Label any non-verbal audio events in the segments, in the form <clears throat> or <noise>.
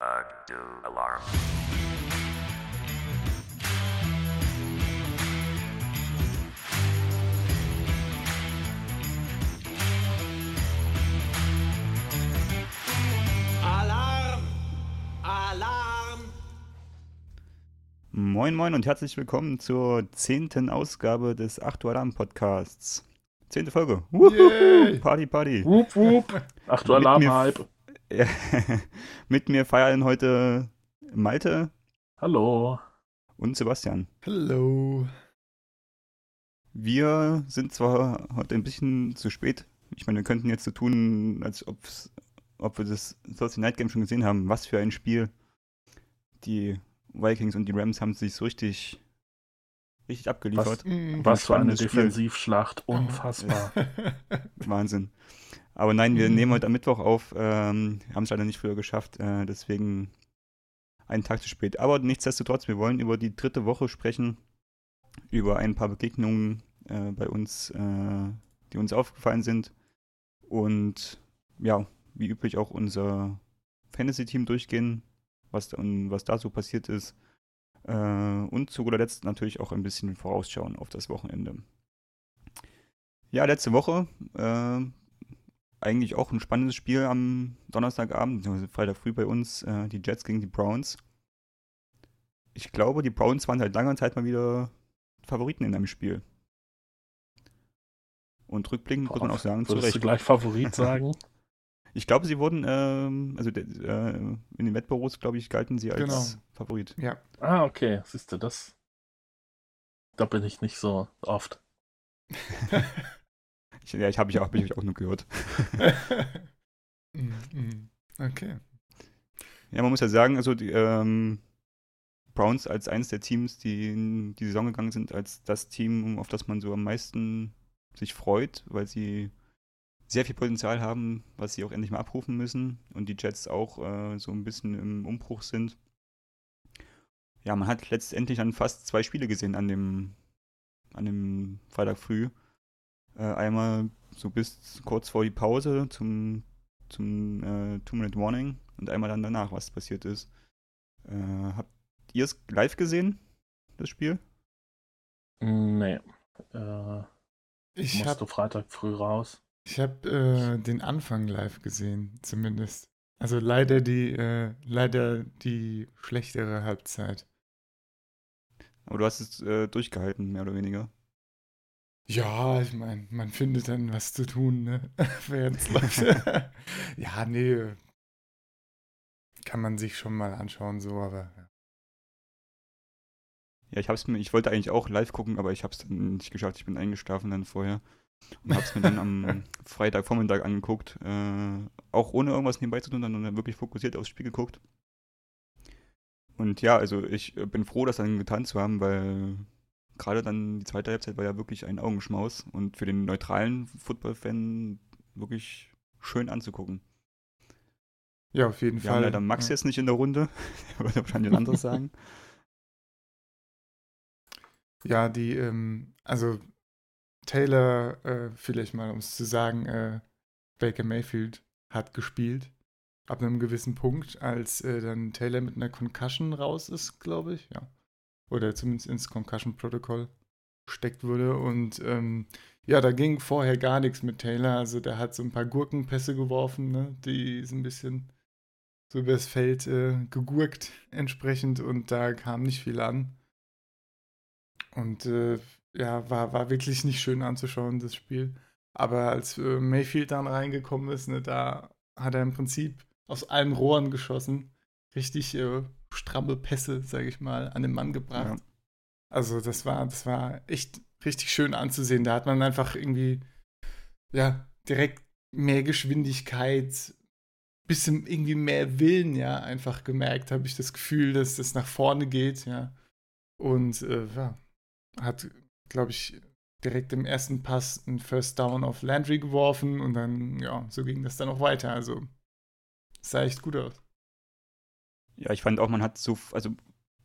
Uh, alarm. Alarm! Alarm! Moin Moin und herzlich willkommen zur zehnten Ausgabe des 8 Uhr Alarm Podcasts. Zehnte Folge. Wuhu. Party, Party. Wup, wup. Ach du Mit mir- Alarm-Hype. Ja, <laughs> Mit mir feiern heute Malte Hallo. und Sebastian. Hello. Wir sind zwar heute ein bisschen zu spät. Ich meine, wir könnten jetzt so tun, als ob's, ob wir das Thursday Night Game schon gesehen haben. Was für ein Spiel. Die Vikings und die Rams haben sich so richtig, richtig abgeliefert. Mhm. Was für eine. Defensivschlacht. Unfassbar. <laughs> Wahnsinn. Aber nein, wir Mhm. nehmen heute am Mittwoch auf, ähm, haben es leider nicht früher geschafft, äh, deswegen einen Tag zu spät. Aber nichtsdestotrotz, wir wollen über die dritte Woche sprechen, über ein paar Begegnungen äh, bei uns, äh, die uns aufgefallen sind und ja, wie üblich auch unser Fantasy-Team durchgehen, was da, und was da so passiert ist. Äh, und zu guter Letzt natürlich auch ein bisschen vorausschauen auf das Wochenende. Ja, letzte Woche äh, eigentlich auch ein spannendes Spiel am Donnerstagabend, beziehungsweise Freitag früh bei uns, äh, die Jets gegen die Browns. Ich glaube, die Browns waren seit langer Zeit mal wieder Favoriten in einem Spiel. Und rückblickend muss man auch sagen, zu Würdest du Recht. gleich Favorit sagen? <laughs> <laughs> Ich glaube, sie wurden, ähm, also äh, in den Wettbüros, glaube ich, galten sie als Genau. Favorit. Ja. ah, okay. Siehst du, das. Da bin ich nicht so oft. <laughs> Ich, ja, ich habe ich auch, ich auch nur gehört. <laughs> Mhm, mhm. okay. Ja, man muss ja sagen, also die ähm, Browns als eines der Teams, die in die Saison gegangen sind, als das Team, auf das man so am meisten sich freut, weil sie sehr viel Potenzial haben, was sie auch endlich mal abrufen müssen und die Jets auch äh, so ein bisschen im Umbruch sind. Ja, man hat letztendlich dann fast zwei Spiele gesehen an dem, an dem Freitag früh. Äh, einmal so bis kurz vor die Pause zum, zum äh, Two-Minute-Warning und einmal dann danach, was passiert ist. Äh, habt ihr es live gesehen, das Spiel? Nee. Äh, Ich musst du habe Freitag früh raus. ich hab, äh, den Anfang live gesehen, zumindest. Also leider die, äh, leider die schlechtere Halbzeit. Aber du hast es äh, durchgehalten, mehr oder weniger. Ja, ich meine, man findet dann was zu tun, ne? <laughs> Während es <laughs> läuft. <laughs> ja, nee. Kann man sich schon mal anschauen, so, aber. ja. Ja, ich hab's mir, ich wollte eigentlich auch live gucken, aber ich hab's dann nicht geschafft. Ich bin eingeschlafen dann vorher und hab's mir dann am Freitagvormittag angeguckt. Äh, auch ohne irgendwas nebenbei zu tun, sondern wirklich fokussiert aufs Spiel geguckt. Und ja, also ich äh, bin froh, das dann getan zu haben, weil gerade dann die zweite Halbzeit war ja wirklich ein Augenschmaus und für den neutralen Football-Fan wirklich schön anzugucken. Ja, auf jeden Wir Fall. haben leider Max ja. jetzt nicht in der Runde. <laughs> Der würde wahrscheinlich <laughs> ein anderes sagen. Ja, die, ähm, also Taylor, äh, vielleicht mal, um es zu sagen, äh, Baker Mayfield hat gespielt. Ab einem gewissen Punkt, als äh, dann Taylor mit einer Concussion raus ist, glaube ich, ja. Oder zumindest ins Concussion-Protokoll gesteckt wurde. Und ähm, ja, da ging vorher gar nichts mit Taylor. Also der hat so ein paar Gurkenpässe geworfen, ne? Die ist ein bisschen so übers Feld äh, gegurkt entsprechend und da kam nicht viel an. Und äh, ja, war, war wirklich nicht schön anzuschauen, das Spiel. Aber als äh, Mayfield dann reingekommen ist, ne, da hat er im Prinzip aus allen Rohren geschossen. Richtig äh, stramme Pässe, sage ich mal, an den Mann gebracht. Ja. Also das war, das war echt richtig schön anzusehen. Da hat man einfach irgendwie, ja, direkt mehr Geschwindigkeit, bisschen irgendwie mehr Willen, ja, einfach gemerkt, habe ich das Gefühl, dass das nach vorne geht, ja. Und äh, ja, hat, glaube ich, direkt im ersten Pass einen First Down auf Landry geworfen und dann, ja, so ging das dann auch weiter. Also sah echt gut aus. Ja, ich fand auch, man hat so, also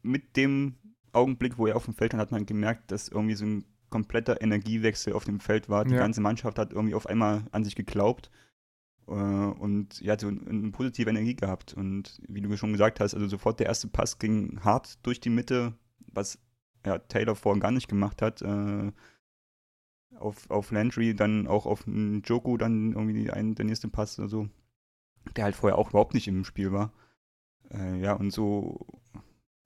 mit dem Augenblick, wo er auf dem Feld stand, hat man gemerkt, dass irgendwie so ein kompletter Energiewechsel auf dem Feld war. Die Ja. ganze Mannschaft hat irgendwie auf einmal an sich geglaubt. Äh, und ja, so eine positive Energie gehabt. Und wie du schon gesagt hast, also sofort der erste Pass ging hart durch die Mitte, was ja, Taylor vorhin gar nicht gemacht hat. Äh, auf, auf Landry, dann auch auf Joku, dann irgendwie ein, der nächste Pass oder so, der halt vorher auch überhaupt nicht im Spiel war. Äh, ja, und so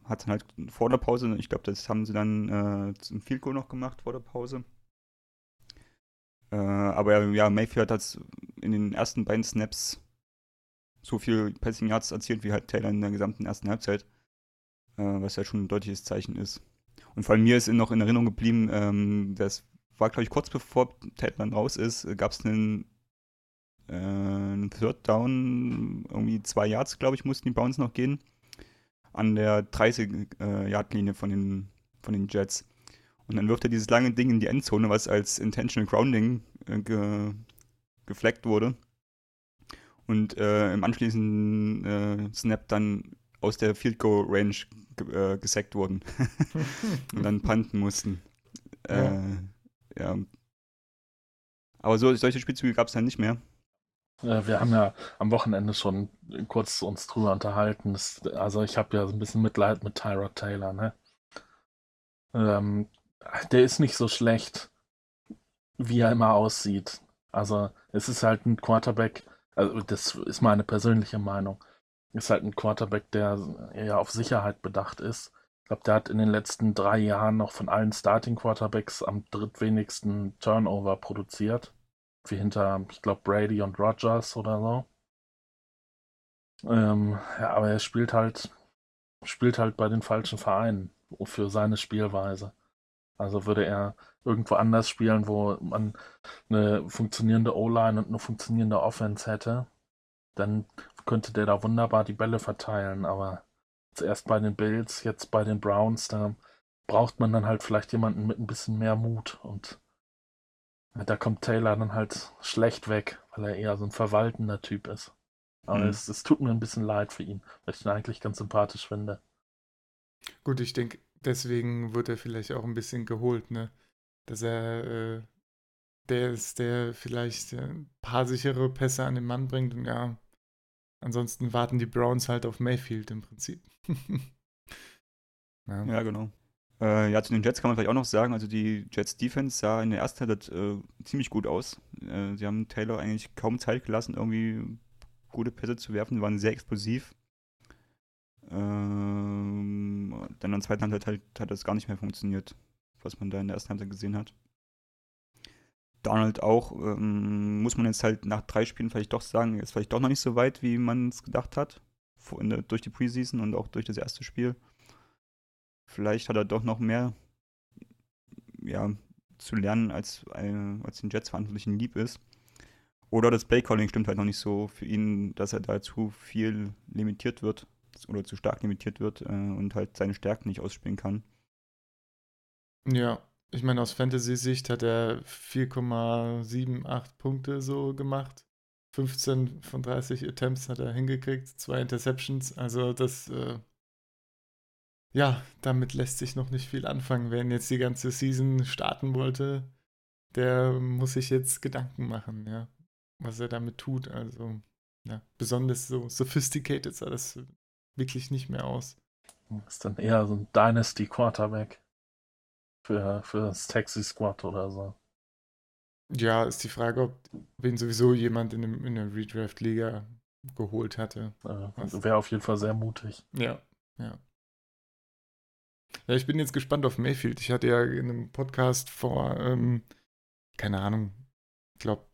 hat dann halt vor der Pause, ich glaube, das haben sie dann äh, zum Field Goal noch gemacht vor der Pause. Äh, aber ja, Mayfield hat in den ersten beiden Snaps so viel Passing Yards erzielt wie halt Taylor in der gesamten ersten Halbzeit. Äh, was ja schon ein deutliches Zeichen ist. Und vor allem mir ist noch in Erinnerung geblieben, ähm, das war, glaube ich, kurz bevor Taylor raus ist, gab es einen, äh, Third Down, irgendwie zwei Yards, glaube ich, mussten die Bounce noch gehen. An der 30-Yard-Linie äh, von, den, von den Jets. Und dann wirft er dieses lange Ding in die Endzone, was als Intentional Grounding äh, ge gefleckt wurde. Und äh, im anschließenden äh, Snap dann aus der Field Goal Range ge äh, gesackt wurden. <laughs> und dann panten mussten. Ja. Äh, ja. Aber so, solche Spielzüge gab es dann nicht mehr. Wir haben ja am Wochenende schon kurz uns drüber unterhalten. Also ich habe ja so ein bisschen Mitleid mit Tyrod Taylor, ne? Ähm, der ist nicht so schlecht, wie er immer aussieht. Also es ist halt ein Quarterback, also das ist meine persönliche Meinung, ist halt ein Quarterback, der ja auf Sicherheit bedacht ist. Ich glaube, der hat in den letzten drei Jahren noch von allen Starting Quarterbacks am drittwenigsten Turnover produziert. Wie hinter, ich glaube, Brady und Rogers oder so. Ähm, ja, aber er spielt halt, spielt halt bei den falschen Vereinen für seine Spielweise. Also würde er irgendwo anders spielen, wo man eine funktionierende O-Line und eine funktionierende Offense hätte, dann könnte der da wunderbar die Bälle verteilen. Aber zuerst bei den Bills, jetzt bei den Browns, da braucht man dann halt vielleicht jemanden mit ein bisschen mehr Mut. Und da kommt Taylor dann halt schlecht weg, weil er eher so ein verwaltender Typ ist. Aber mhm. es, es tut mir ein bisschen leid für ihn, weil ich ihn eigentlich ganz sympathisch finde. Gut, ich denke, deswegen wird er vielleicht auch ein bisschen geholt, ne? Dass er äh, der ist, der vielleicht äh, ein paar sichere Pässe an den Mann bringt und ja, ansonsten warten die Browns halt auf Mayfield im Prinzip. <laughs> ja. ja. genau. Äh, ja, zu den Jets kann man vielleicht auch noch sagen, also die Jets Defense sah in der ersten Halbzeit äh, ziemlich gut aus. Äh, sie haben Taylor eigentlich kaum Zeit gelassen, irgendwie gute Pässe zu werfen, waren sehr explosiv. Ähm, dann in der zweiten Halbzeit hat, hat das gar nicht mehr funktioniert, was man da in der ersten Halbzeit gesehen hat. Donald auch, ähm, muss man jetzt halt nach drei Spielen vielleicht doch sagen, ist vielleicht doch noch nicht so weit, wie man es gedacht hat. Der, durch die Preseason und auch durch das erste Spiel. Vielleicht hat er doch noch mehr ja, zu lernen, als, als den Jets-Verantwortlichen lieb ist. Oder das Playcalling stimmt halt noch nicht so für ihn, dass er da zu viel limitiert wird oder zu stark limitiert wird äh, und halt seine Stärken nicht ausspielen kann. Ja, ich meine, aus Fantasy-Sicht hat er 4,78 Punkte so gemacht. 15 von 30 Attempts hat er hingekriegt, zwei Interceptions. Also das, äh, ja, damit lässt sich noch nicht viel anfangen. Wer jetzt die ganze Season starten wollte, der muss sich jetzt Gedanken machen, ja, was er damit tut. Also, ja, besonders so sophisticated sah das wirklich nicht mehr aus. Ist dann eher so ein Dynasty Quarterback für, für das Taxi Squad oder so. Ja, ist die Frage, ob wen sowieso jemand in, dem, in der Redraft-Liga geholt hatte. Äh, Wäre auf jeden Fall sehr mutig. Ja, ja. Ja, ich bin jetzt gespannt auf Mayfield. Ich hatte ja in einem Podcast vor, ähm, keine Ahnung, ich glaube,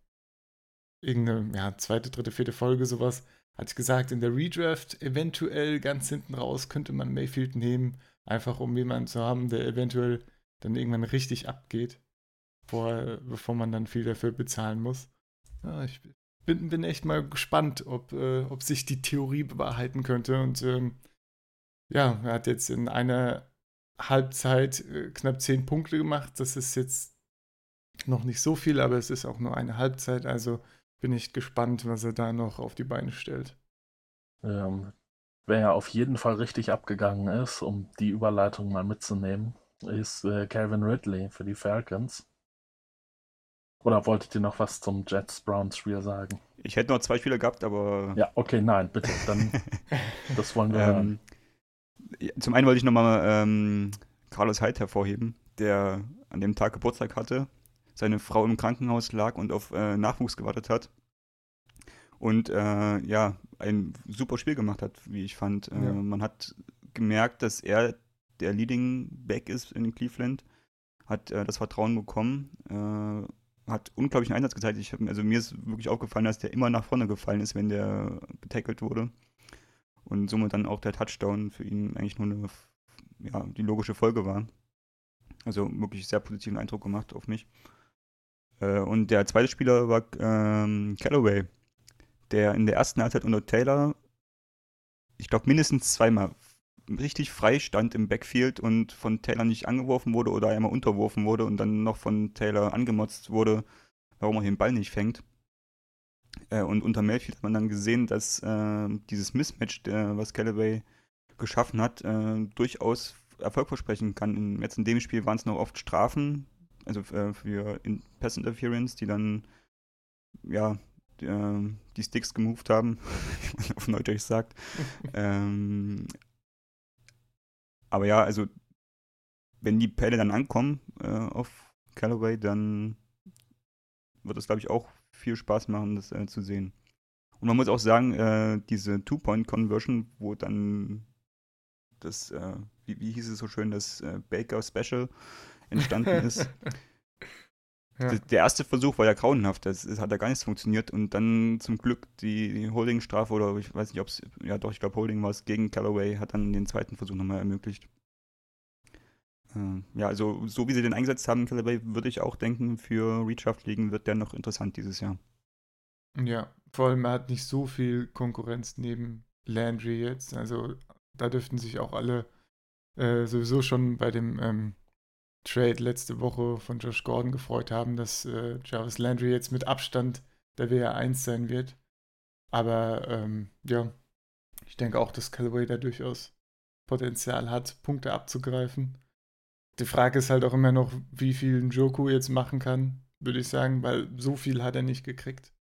irgendeine ja, zweite, dritte, vierte Folge sowas, hatte ich gesagt, in der Redraft eventuell ganz hinten raus könnte man Mayfield nehmen, einfach um jemanden zu haben, der eventuell dann irgendwann richtig abgeht, bevor, bevor man dann viel dafür bezahlen muss. Ja, ich bin, bin echt mal gespannt, ob, äh, ob sich die Theorie bewahrheiten könnte. Und ähm, ja, er hat jetzt in einer Halbzeit äh, knapp zehn Punkte gemacht. Das ist jetzt noch nicht so viel, aber es ist auch nur eine Halbzeit. Also bin ich gespannt, was er da noch auf die Beine stellt. Ähm, wer ja auf jeden Fall richtig abgegangen ist, um die Überleitung mal mitzunehmen, ist äh, Calvin Ridley für die Falcons. Oder wolltet ihr noch was zum Jets-Browns-Spiel sagen? Ich hätte noch zwei Spieler gehabt, aber. Ja, okay, nein, bitte. Dann, <laughs> das wollen wir ähm, Zum einen wollte ich nochmal ähm, Carlos Hyde hervorheben, der an dem Tag Geburtstag hatte, seine Frau im Krankenhaus lag und auf äh, Nachwuchs gewartet hat. Und äh, ja, ein super Spiel gemacht hat, wie ich fand. Äh, ja. Man hat gemerkt, dass er der Leading Back ist in Cleveland, hat äh, das Vertrauen bekommen, äh, hat unglaublichen Einsatz gezeigt. Ich also mir ist wirklich aufgefallen, dass der immer nach vorne gefallen ist, wenn der getackelt wurde. Und somit dann auch der Touchdown für ihn eigentlich nur eine, ja, die logische Folge war. Also wirklich sehr positiven Eindruck gemacht auf mich. Äh, und der zweite Spieler war ähm, Callaway, der in der ersten Halbzeit unter Taylor, ich glaube, mindestens zweimal richtig frei stand im Backfield und von Taylor nicht angeworfen wurde oder einmal unterworfen wurde und dann noch von Taylor angemotzt wurde, warum er den Ball nicht fängt. Äh, und unter Mayfield hat man dann gesehen, dass äh, dieses Mismatch, der, was Callaway geschaffen hat, äh, durchaus Erfolg versprechen kann. In, jetzt in dem Spiel waren es noch oft Strafen, also äh, für in Pass Interference, die dann ja die, äh, die Sticks gemoved haben, <laughs> wie man auf Neudeutsch sagt. <laughs> ähm, aber ja, also wenn die Pelle dann ankommen äh, auf Callaway, dann wird es, glaube ich, auch viel Spaß machen, das äh, zu sehen. Und man muss auch sagen, äh, diese Two-Point-Conversion, wo dann das, äh, wie, wie, hieß es so schön, das äh, Baker Special entstanden ist. <laughs> ja. Der erste Versuch war ja grauenhaft, das, das, hat ja gar nichts funktioniert und dann zum Glück die, die Holding-Strafe oder ich weiß nicht, ob es, ja doch, ich glaube Holding war es gegen Callaway, hat dann den zweiten Versuch nochmal ermöglicht. Äh, ja, also so wie sie den eingesetzt haben, Callaway, würde ich auch denken, für Recraft liegen wird der noch interessant dieses Jahr. Ja, vor allem er hat nicht so viel Konkurrenz neben Landry jetzt, also da dürften sich auch alle äh, sowieso schon bei dem ähm, Trade letzte Woche von Josh Gordon gefreut haben, dass äh, Jarvis Landry jetzt mit Abstand der WR1 sein wird. Aber ähm, ja, ich denke auch, dass Callaway da durchaus Potenzial hat, Punkte abzugreifen. Die Frage ist halt auch immer noch, wie viel Njoku jetzt machen kann, würde ich sagen, weil so viel hat er nicht gekriegt.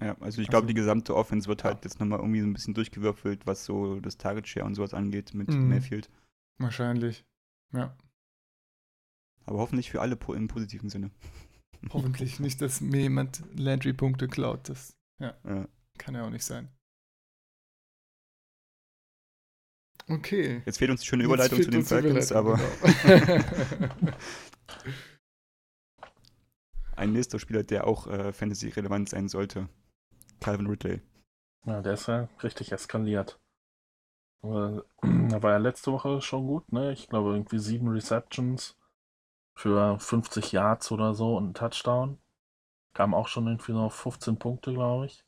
Ja, also ich glaube, also, die gesamte Offense wird halt ja. jetzt nochmal irgendwie so ein bisschen durchgewürfelt, was so das Target Share und sowas angeht mit mhm. Mayfield. Wahrscheinlich, ja. Aber hoffentlich für alle im positiven Sinne. Hoffentlich nicht, dass mir jemand Landry-Punkte klaut. Das ja, ja. kann ja auch nicht sein. Okay. Jetzt fehlt uns die schöne Überleitung zu den Falcons, aber. Genau. Ein nächster Spieler, der auch äh, Fantasy-relevant sein sollte. Calvin Ridley. Ja, der ist ja richtig eskaliert. <clears throat> Da war ja letzte Woche schon gut, ne? Ich glaube irgendwie sieben Receptions für 50 Yards oder so und ein Touchdown. Kam auch schon irgendwie noch 15 Punkte, glaube ich.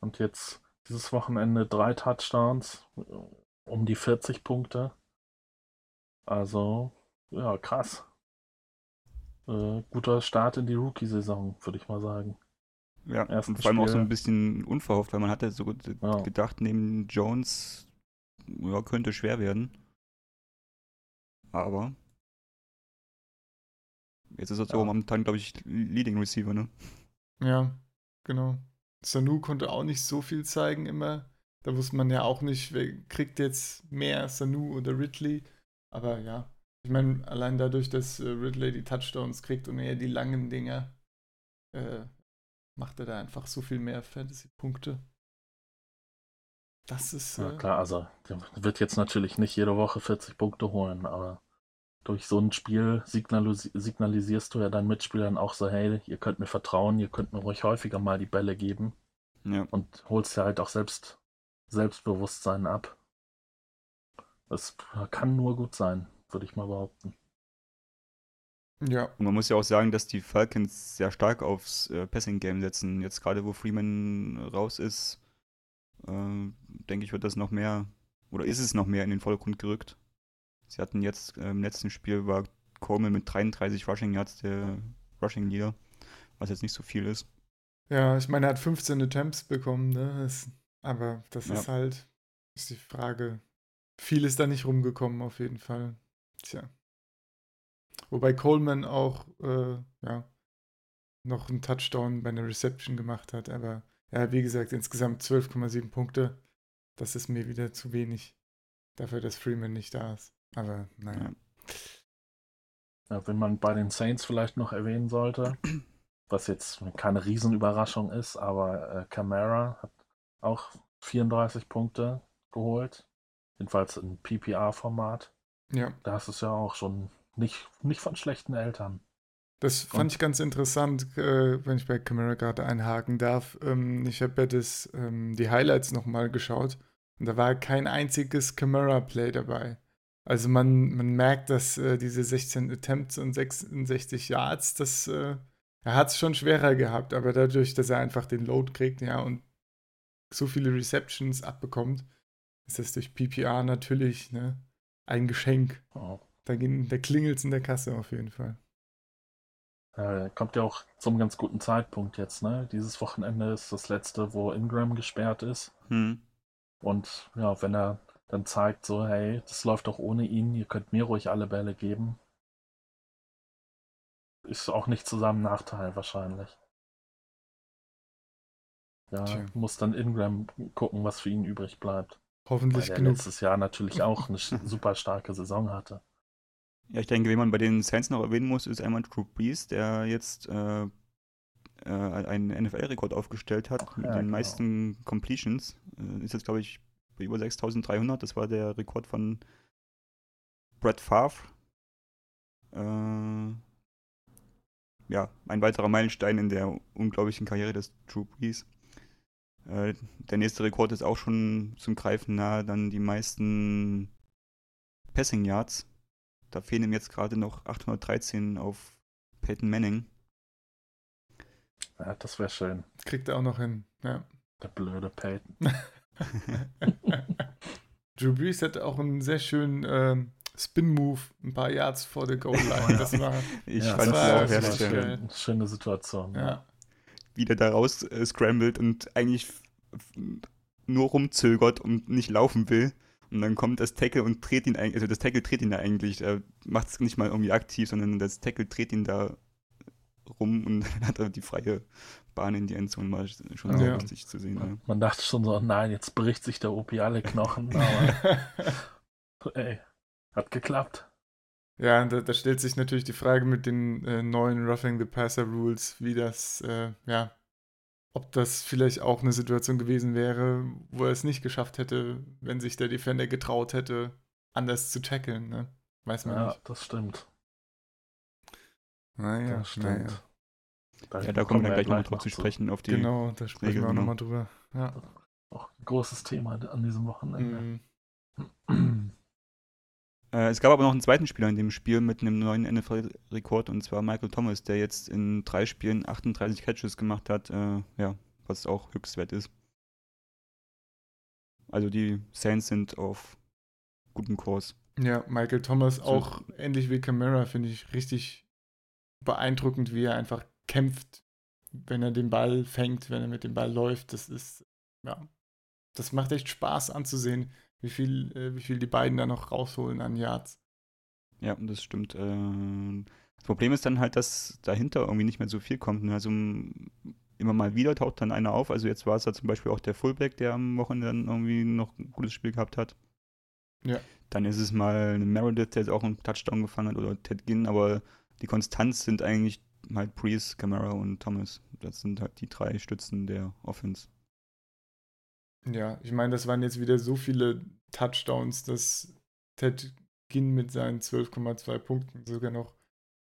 Und jetzt dieses Wochenende drei Touchdowns, um die 40 Punkte. Also, ja, krass. Äh, guter Start in die Rookie-Saison, würde ich mal sagen. Ja, Ersten und vor allem Spiel. auch so ein bisschen unverhofft, weil man hatte so ja. gedacht, neben Jones ja, könnte schwer werden. Aber jetzt ist er so ja. momentan, glaube ich, Leading Receiver, ne? Ja, genau. Sanu konnte auch nicht so viel zeigen immer. Da wusste man ja auch nicht, wer kriegt jetzt mehr, Sanu oder Ridley. Aber ja, ich meine, allein dadurch, dass äh, Ridley die Touchdowns kriegt und er die langen Dinger, äh, macht er da einfach so viel mehr Fantasy-Punkte. Das ist. Äh, ja, klar, also der wird jetzt natürlich nicht jede Woche 40 Punkte holen, aber durch so ein Spiel signalis signalisierst du ja deinen Mitspielern auch so, hey, ihr könnt mir vertrauen, ihr könnt mir ruhig häufiger mal die Bälle geben. Ja. Und holst ja halt auch selbst Selbstbewusstsein ab. Das kann nur gut sein, würde ich mal behaupten. Ja. Und man muss ja auch sagen, dass die Falcons sehr stark aufs äh, Passing-Game setzen. Jetzt gerade, wo Freeman raus ist, äh, denke ich, wird das noch mehr, oder ist es noch mehr in den Vordergrund gerückt. Sie hatten jetzt äh, im letzten Spiel war Coleman mit 33 Rushing Yards der Rushing Leader, was jetzt nicht so viel ist. Ja, ich meine, er hat 15 Attempts bekommen, ne? Das, aber das ja. ist halt, ist die Frage. Viel ist da nicht rumgekommen, auf jeden Fall. Tja. Wobei Coleman auch, äh, ja, noch einen Touchdown bei einer Reception gemacht hat. Aber ja, wie gesagt, insgesamt 12,7 Punkte. Das ist mir wieder zu wenig dafür, dass Freeman nicht da ist. Aber naja. Ja, wenn man bei den Saints vielleicht noch erwähnen sollte, was jetzt keine Riesenüberraschung ist, aber äh, Camara hat auch 34 Punkte geholt. Jedenfalls im PPR-Format. Ja. Da hast du es ja auch schon nicht, nicht von schlechten Eltern. Das fand Und? ich ganz interessant, äh, wenn ich bei Camara gerade einhaken darf. Ähm, ich habe ja das, ähm, die Highlights nochmal geschaut und da war kein einziges Camara-Play dabei. Also man, man merkt, dass äh, diese 16 Attempts und 66 Yards, das, äh, er hat es schon schwerer gehabt, aber dadurch, dass er einfach den Load kriegt, ja, und so viele Receptions abbekommt, ist das durch PPR natürlich ne, ein Geschenk. Oh. Da, da klingelt es in der Kasse auf jeden Fall. Äh, kommt ja auch zum ganz guten Zeitpunkt jetzt, ne? Dieses Wochenende ist das letzte, wo Ingram gesperrt ist. Hm. Und ja, wenn er dann zeigt, so, hey, das läuft doch ohne ihn, ihr könnt mir ruhig alle Bälle geben. Ist auch nicht zusammen Nachteil wahrscheinlich. Ja, Tja. muss dann Ingram gucken, was für ihn übrig bleibt. Hoffentlich Weil genug. letztes Jahr natürlich <laughs> auch eine super starke Saison hatte. Ja, ich denke, wen man bei den Saints noch erwähnen muss, ist einmal Drew Brees, der jetzt äh, äh, einen NFL-Rekord aufgestellt hat mit ja, den genau. meisten Completions. Äh, ist jetzt, glaube ich, bei über 6300. Das war der Rekord von Brett Favre. Äh, ja, ein weiterer Meilenstein in der unglaublichen Karriere des Drew Brees. Äh, der nächste Rekord ist auch schon zum Greifen nahe, dann die meisten Passing Yards. Da fehlen ihm jetzt gerade noch 813 auf Peyton Manning. Ja, das wäre schön. Kriegt er auch noch hin, ja. Der blöde Peyton. <laughs> Drew Brees hat auch einen sehr schönen ähm, Spin-Move ein paar Yards vor der Goal-Line. Das war, ich ja, fand es auch sehr schön. Schöne Situation. Ja. Wie der da raus äh, scrambled und eigentlich nur rumzögert und nicht laufen will. Und dann kommt das Tackle und dreht ihn eigentlich, also das Tackle dreht ihn da eigentlich, er macht es nicht mal irgendwie aktiv, sondern das Tackle dreht ihn da rum und <laughs> dann hat er die freie Bahn in die Endzone, war schon ja. lustig zu sehen. Ja. Man dachte schon so, nein, jetzt bricht sich der OP alle Knochen, <laughs> aber ey, hat geklappt. Ja, da, da, stellt sich natürlich die Frage mit den äh, neuen Roughing the Passer Rules, wie das, äh, ja, ob das vielleicht auch eine Situation gewesen wäre, wo er es nicht geschafft hätte, wenn sich der Defender getraut hätte, anders zu tackeln, ne? Weiß man ja, nicht. Ja, das stimmt. Naja, das stimmt. Naja. Da ja, da kommen wir gleich nochmal drauf zu sprechen, auf die Genau, da sprechen Regel, wir auch nochmal drüber. Ja. Auch ein großes Thema an diesem Wochenende. Mhm. <clears throat> Äh, es gab aber noch einen zweiten Spieler in dem Spiel mit einem neuen NFL-Rekord und zwar Michael Thomas, der jetzt in drei Spielen 38 Catches gemacht hat, äh, ja, was auch höchstwert ist. Also die Saints sind auf gutem Kurs. Ja, Michael Thomas so. auch ähnlich wie Camara finde ich richtig beeindruckend, wie er einfach kämpft, wenn er den Ball fängt, wenn er mit dem Ball läuft. Das ist, ja, das macht echt Spaß anzusehen, wie viel, äh, wie viel die beiden da noch rausholen an Yards. Ja, das stimmt. Äh, das Problem ist dann halt, dass dahinter irgendwie nicht mehr so viel kommt. Ne? Also immer mal wieder taucht dann einer auf. Also jetzt war es ja zum Beispiel auch der Fullback, der am Wochenende dann irgendwie noch ein gutes Spiel gehabt hat. Ja. Dann ist es mal ein Meredith, der jetzt auch einen Touchdown gefangen hat, oder Ted Ginn, aber die Konstanz sind eigentlich halt Breeze, Camara und Thomas. Das sind halt die drei Stützen der Offense. Ja, ich meine, das waren jetzt wieder so viele Touchdowns, dass Ted Ginn mit seinen 12,2 Punkten sogar noch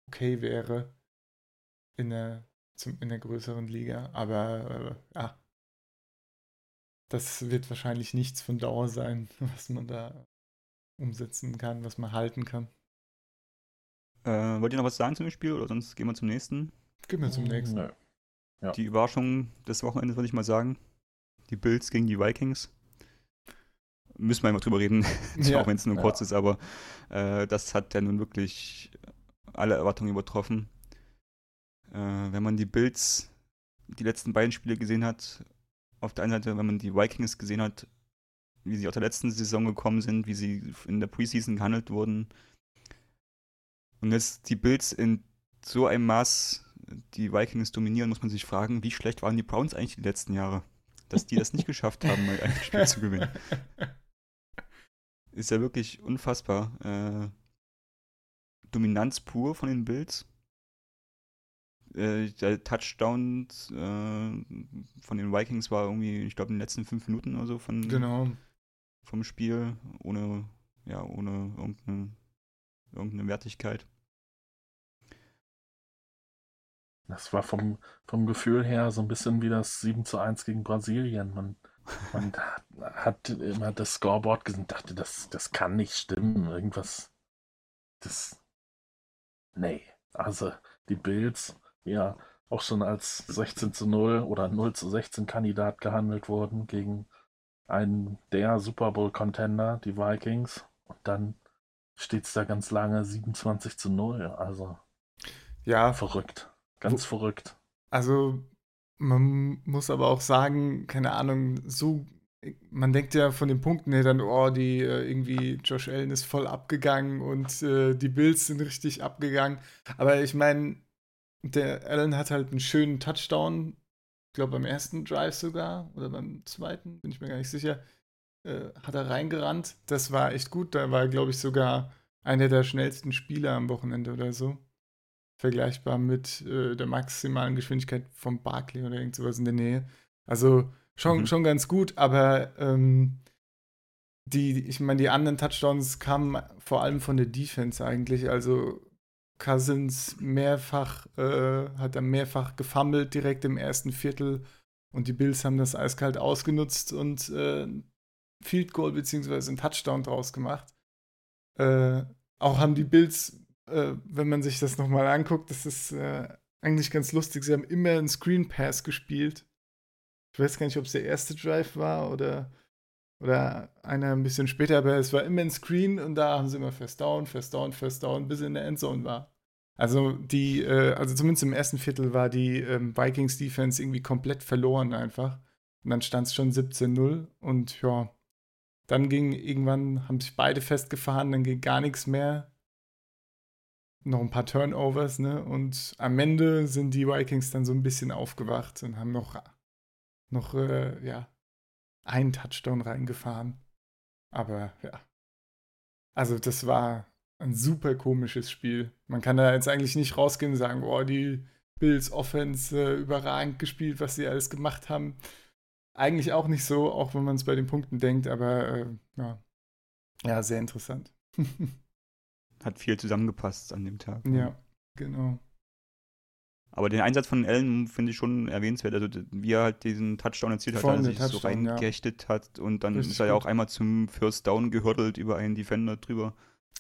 okay wäre in der, zum, in der größeren Liga. Aber äh, ja, das wird wahrscheinlich nichts von Dauer sein, <laughs> was man da umsetzen kann, was man halten kann. Äh, wollt ihr noch was sagen zum Spiel oder sonst gehen wir zum nächsten? Gehen wir zum nächsten. Nö. Ja. Die Überraschung des Wochenendes, würde ich mal sagen. Die Bills gegen die Vikings. Müssen wir einmal drüber reden, <laughs> ja. auch wenn es nur ja. kurz ist, aber äh, das hat ja nun wirklich alle Erwartungen übertroffen. Äh, wenn man die Bills die letzten beiden Spiele gesehen hat, auf der einen Seite, wenn man die Vikings gesehen hat, wie sie aus der letzten Saison gekommen sind, wie sie in der Preseason gehandelt wurden, und jetzt die Bills in so einem Maß die Vikings dominieren, muss man sich fragen, wie schlecht waren die Browns eigentlich die letzten Jahre? Dass die das nicht geschafft haben, mal ein Spiel zu gewinnen. Ist ja wirklich unfassbar. Äh, Dominanz pur von den Bills. Äh, der Touchdown äh, von den Vikings war irgendwie, ich glaube, in den letzten fünf Minuten oder so von, Genau. vom Spiel, ohne, ja, ohne irgendeine, irgendeine Wertigkeit. Das war vom, vom Gefühl her so ein bisschen wie das 7 zu 1 gegen Brasilien. Man, man <laughs> hat immer das Scoreboard gesehen und dachte, das, das kann nicht stimmen. Irgendwas. Das. Nee. Also die Bills, ja, auch schon als 16 zu 0 oder 0 zu 16 Kandidat gehandelt wurden gegen einen der Super Bowl-Contender, die Vikings. Und dann steht es da ganz lange 27 zu 0. Also Ja, verrückt. Ganz verrückt. Also, man muss aber auch sagen, keine Ahnung, so, man denkt ja von den Punkten her dann, oh, die äh, irgendwie, Josh Allen ist voll abgegangen und äh, die Bills sind richtig abgegangen. Aber ich meine, der Allen hat halt einen schönen Touchdown, ich glaube beim ersten Drive sogar oder beim zweiten, bin ich mir gar nicht sicher, äh, hat er reingerannt. Das war echt gut. Da war, glaube ich, sogar einer der schnellsten Spieler am Wochenende oder so vergleichbar mit äh, der maximalen Geschwindigkeit vom Barclay oder irgend sowas in der Nähe. Also schon, Mhm. schon ganz gut, aber ähm, die, ich meine, die anderen Touchdowns kamen vor allem von der Defense eigentlich. Also Cousins mehrfach, äh, hat er mehrfach gefummelt direkt im ersten Viertel und die Bills haben das eiskalt ausgenutzt und äh, Field Goal beziehungsweise einen Touchdown draus gemacht. Äh, auch haben die Bills äh, wenn man sich das nochmal anguckt, das ist äh, eigentlich ganz lustig. Sie haben immer einen Screen Pass gespielt. Ich weiß gar nicht, ob es der erste Drive war oder, oder einer ein bisschen später, aber es war immer ein Screen und da haben sie immer First Down, First Down, First Down, bis in der Endzone war. Also die, äh, also zumindest im ersten Viertel war die ähm, Vikings Defense irgendwie komplett verloren einfach. Und dann stand es schon 17-0 und ja, dann ging irgendwann, haben sich beide festgefahren, dann ging gar nichts mehr noch ein paar Turnovers, ne? Und am Ende sind die Vikings dann so ein bisschen aufgewacht und haben noch, noch äh, ja, einen Touchdown reingefahren. Aber ja. Also, das war ein super komisches Spiel. Man kann da jetzt eigentlich nicht rausgehen und sagen, oh, die Bills Offense äh, überragend gespielt, was sie alles gemacht haben. Eigentlich auch nicht so, auch wenn man es bei den Punkten denkt, aber äh, ja. Ja, sehr interessant. <laughs> Hat viel zusammengepasst an dem Tag. ja, genau. Aber den Einsatz von Allen finde ich schon erwähnenswert. Also, wie er halt diesen Touchdown erzielt hat, als er sich so Touchdown, ja. reingehechtet hat. Und dann Richtig ist er ja auch einmal zum First Down gehürdelt über einen Defender drüber.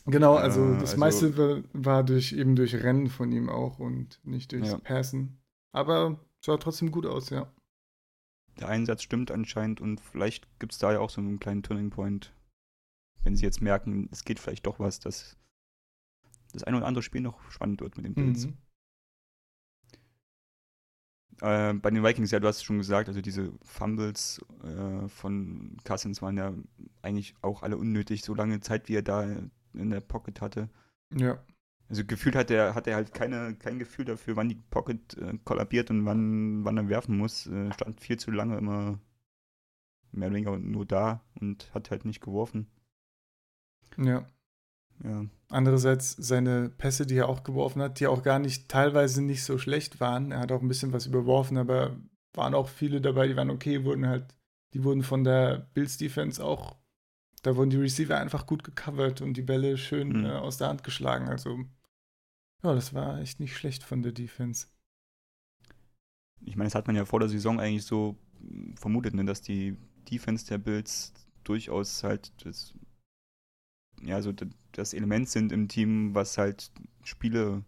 Genau, also Äh, das also- meiste war, war durch eben durch Rennen von ihm auch und nicht durchs Ja. Passen. Aber sah trotzdem gut aus, ja. Der Einsatz stimmt anscheinend und vielleicht gibt es da ja auch so einen kleinen Turning Point. Wenn sie jetzt merken, es geht vielleicht doch was, dass das ein oder andere Spiel noch spannend wird mit den Bills. Mhm. Äh, bei den Vikings, ja, du hast es schon gesagt, also diese Fumbles äh, von Cousins waren ja eigentlich auch alle unnötig, so lange Zeit, wie er da in der Pocket hatte. Ja. Also gefühlt hat er, hat er halt keine, kein Gefühl dafür, wann die Pocket äh, kollabiert und wann, wann er werfen muss. Äh, stand viel zu lange immer mehr oder weniger nur da und hat halt nicht geworfen. Ja. Ja, Andererseits seine Pässe, die er auch geworfen hat, die auch gar nicht, teilweise nicht so schlecht waren. Er hat auch ein bisschen was überworfen, aber waren auch viele dabei, die waren okay, wurden halt, die wurden von der Bills Defense auch, da wurden die Receiver einfach gut gecovert und die Bälle schön Mhm. äh, aus der Hand geschlagen. Also, ja, das war echt nicht schlecht von der Defense. ich meine, das hat man ja vor der Saison eigentlich so vermutet, ne, dass die Defense der Bills durchaus halt das, ja, so das Element sind im Team, was halt Spiele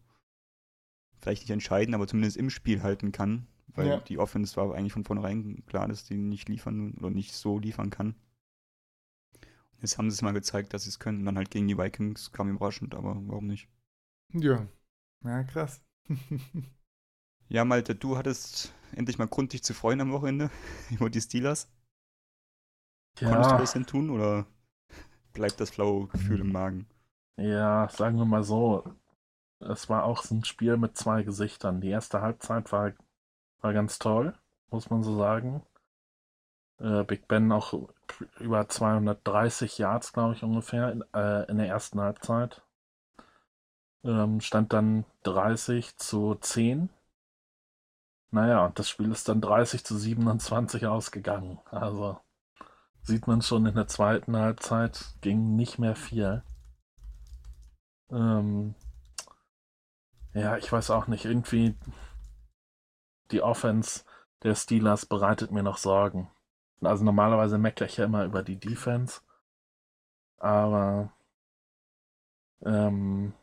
vielleicht nicht entscheiden, aber zumindest im Spiel halten kann. Weil Ja. die Offense war eigentlich von vornherein klar, dass die nicht liefern oder nicht so liefern kann. Jetzt haben sie es mal gezeigt, dass sie es können. Und dann halt gegen die Vikings kam überraschend, aber warum nicht? Ja. Ja, krass. <laughs> Ja, Malte, du hattest endlich mal Grund, dich zu freuen am Wochenende <laughs> über die Steelers. Konntest du Ja, das denn tun oder bleibt das flaue Gefühl im Magen? ja, sagen wir mal so. es war auch so ein Spiel mit zwei Gesichtern. Die erste Halbzeit war, war ganz toll, muss man so sagen. Äh, Big Ben auch über 230 Yards, glaube ich, ungefähr in, äh, in der ersten Halbzeit. Ähm, stand dann 30 zu 10. Naja, und das Spiel ist dann 30 zu 27 ausgegangen. Also sieht man schon in der zweiten Halbzeit ging nicht mehr viel. Ähm, ja, ich weiß auch nicht, irgendwie die Offense der Steelers bereitet mir noch Sorgen. Also normalerweise meckere ich ja immer über die Defense, aber ähm,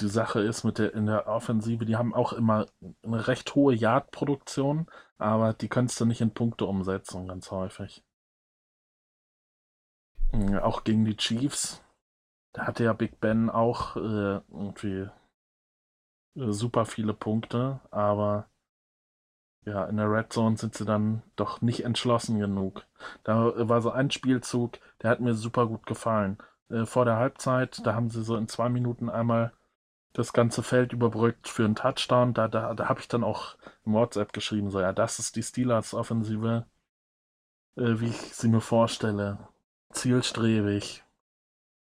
die Sache ist mit der in der Offensive, die haben auch immer eine recht hohe Yard-Produktion, aber die kannst du nicht in Punkte umsetzen, ganz häufig. Auch gegen die Chiefs, da hatte ja Big Ben auch äh, irgendwie äh, super viele Punkte, aber ja, in der Red Zone sind sie dann doch nicht entschlossen genug. Da war so ein Spielzug, der hat mir super gut gefallen. Äh, vor der Halbzeit, da haben sie so in zwei Minuten einmal das ganze Feld überbrückt für einen Touchdown. Da, da, da habe ich dann auch im WhatsApp geschrieben, so ja, das ist die Steelers-Offensive, äh, wie ich sie mir vorstelle. Zielstrebig,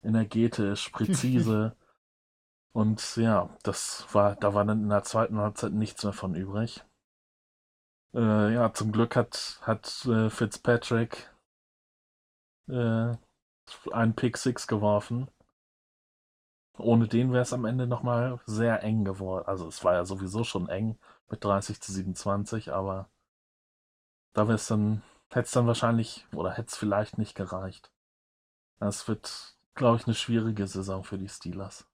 energetisch, präzise. <laughs> Und ja, das war, da war dann in der zweiten Halbzeit nichts mehr von übrig. Äh, ja, zum Glück hat, hat äh, Fitzpatrick äh, einen Pick Six geworfen. Ohne den wäre es am Ende nochmal sehr eng geworden. Also es war ja sowieso schon eng mit 30 zu 27, aber da wäre es dann, hätte es dann wahrscheinlich oder hätte es vielleicht nicht gereicht. Das wird, glaube ich, eine schwierige Saison für die Steelers.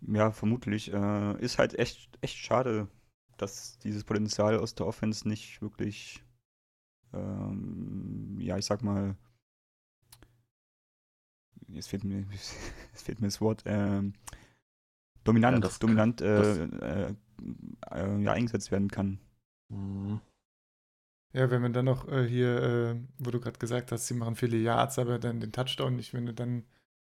Ja, vermutlich. Äh, ist halt echt, echt schade, dass dieses Potenzial aus der Offense nicht wirklich, ähm, ja, ich sag mal, jetzt fehlt mir, <laughs> jetzt fehlt mir das Wort, ähm, dominant, ja, das, dominant äh, äh, äh, ja, eingesetzt werden kann. Mhm. Ja, wenn man dann noch äh, hier, äh, wo du gerade gesagt hast, sie machen viele Yards, aber dann den Touchdown nicht, wenn du dann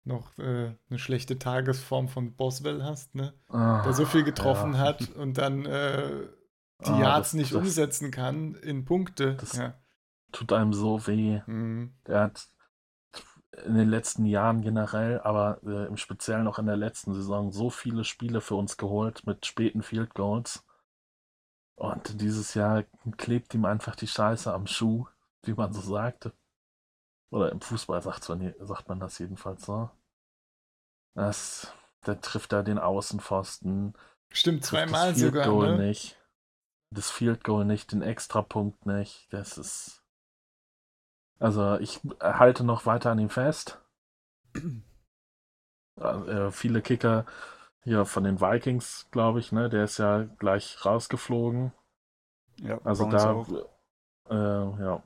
noch äh, eine schlechte Tagesform von Boswell hast, ne? Ah, der so viel getroffen ja. hat und dann äh, die ah, Yards das, nicht das, umsetzen kann in Punkte. Das ja. tut einem so weh. Mhm. Der hat in den letzten Jahren generell, aber äh, im Speziellen auch in der letzten Saison so viele Spiele für uns geholt mit späten Field Goals. Und dieses Jahr klebt ihm einfach die Scheiße am Schuh, wie man so sagte. Oder im Fußball sagt man, das jedenfalls so. Das, der trifft da den Außenpfosten. Stimmt, zweimal sogar. Goal ne? nicht. Das Field Goal nicht, den Extrapunkt nicht. Das ist. Also ich halte noch weiter an ihm fest. <clears throat> äh, viele Kicker hier von den Vikings, glaube ich, ne? Der ist ja gleich rausgeflogen. Ja, also da, äh, ja,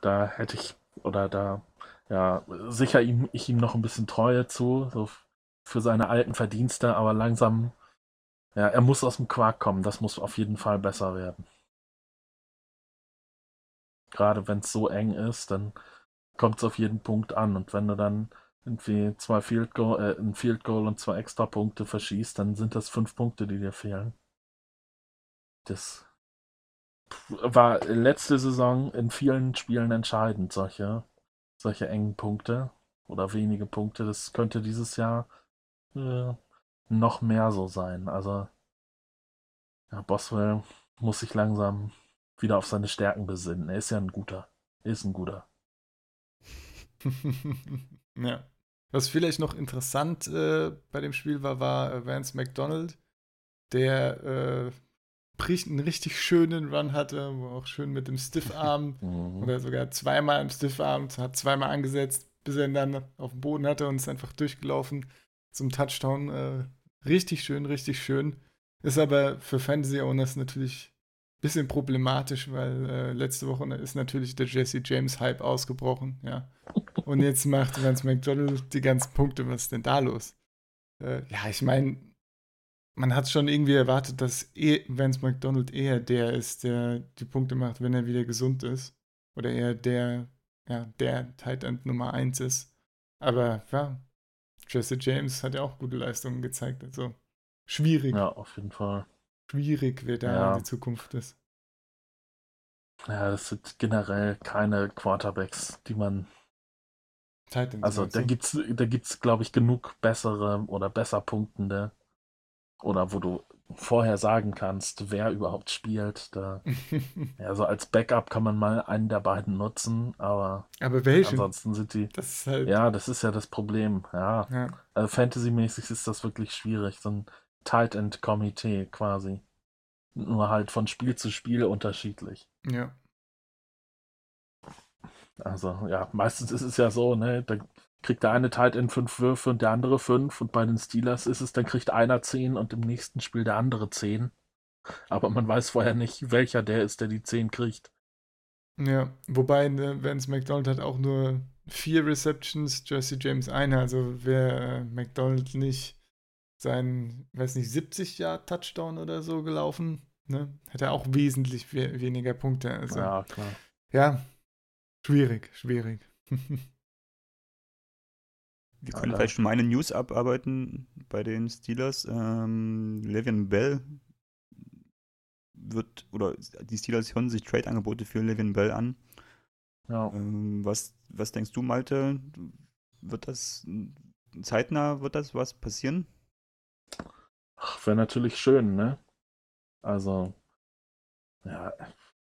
da hätte ich oder da, ja, sicher ihm, ich ihm noch ein bisschen Treue zu, so für seine alten Verdienste, aber langsam, ja, er muss aus dem Quark kommen. Das muss auf jeden Fall besser werden. Gerade wenn es so eng ist, dann kommt es auf jeden Punkt an. Und wenn du dann irgendwie zwei Field Goal, äh, ein Field Goal und zwei extra Punkte verschießt, dann sind das fünf Punkte, die dir fehlen. Das war letzte Saison in vielen Spielen entscheidend, solche, solche engen Punkte oder wenige Punkte. Das könnte dieses Jahr äh, noch mehr so sein. Also, ja, Boswell muss sich langsam wieder auf seine Stärken besinnen. Er ist ja ein guter. Er ist ein guter. <laughs> ja. Was vielleicht noch interessant äh, bei dem Spiel war, war äh, Vance McDonald, der äh, einen richtig schönen Run hatte, wo auch schön mit dem Stiffarm <laughs> mhm. oder sogar zweimal im Stiffarm, hat zweimal angesetzt, bis er ihn dann auf dem Boden hatte und ist einfach durchgelaufen zum Touchdown. Äh, richtig schön, richtig schön. Ist aber für Fantasy-Owners natürlich ein bisschen problematisch, weil äh, letzte Woche ist natürlich der Jesse James-Hype ausgebrochen, ja. Und jetzt macht Vance McDonald die ganzen Punkte. Was ist denn da los? Äh, ja, ich meine, man hat schon irgendwie erwartet, dass eh Vance McDonald eher der ist, der die Punkte macht, wenn er wieder gesund ist. Oder eher der, ja, der Tight End Nummer 1 ist. Aber ja, Jesse James hat ja auch gute Leistungen gezeigt. Also schwierig. Ja, auf jeden Fall. Schwierig, wer da Ja. die Zukunft ist. Ja, das sind generell keine Quarterbacks, die man. Titans, Also meinst da gibt's, da gibt's, glaube ich, genug bessere oder besser punktende. Oder wo du vorher sagen kannst, wer überhaupt spielt. Da, <laughs> ja, so als Backup kann man mal einen der beiden nutzen, aber Aber welchen? ansonsten sind die. Das ist halt. Ja, das ist ja das Problem. Ja, ja. also Fantasy-mäßig ist das wirklich schwierig. So ein Tight End Komitee quasi. Nur halt von Spiel zu Spiel unterschiedlich. ja. Also, ja, meistens ist es ja so, ne, da kriegt der eine Tight End fünf Würfe und der andere fünf und bei den Steelers ist es, dann kriegt einer zehn und im nächsten Spiel der andere zehn. Aber man weiß vorher nicht, welcher der ist, der die zehn kriegt. Ja, wobei ne, Vance McDonald hat auch nur vier Receptions, Jesse James eine. Also wäre äh, McDonald nicht sein, weiß nicht, 70 Jahr Touchdown oder so gelaufen, ne, hätte er auch wesentlich we weniger Punkte. Also ja, Ja, klar. Schwierig, schwierig. <laughs> Wir können Alter. vielleicht schon mal eine News abarbeiten bei den Steelers. Ähm, Le'Veon Bell wird, oder die Steelers hören sich Trade-Angebote für Le'Veon Bell an. Ja. Ähm, was, was denkst du, Malte? Wird das zeitnah, wird das was passieren? Ach, wäre natürlich schön, ne? Also, ja,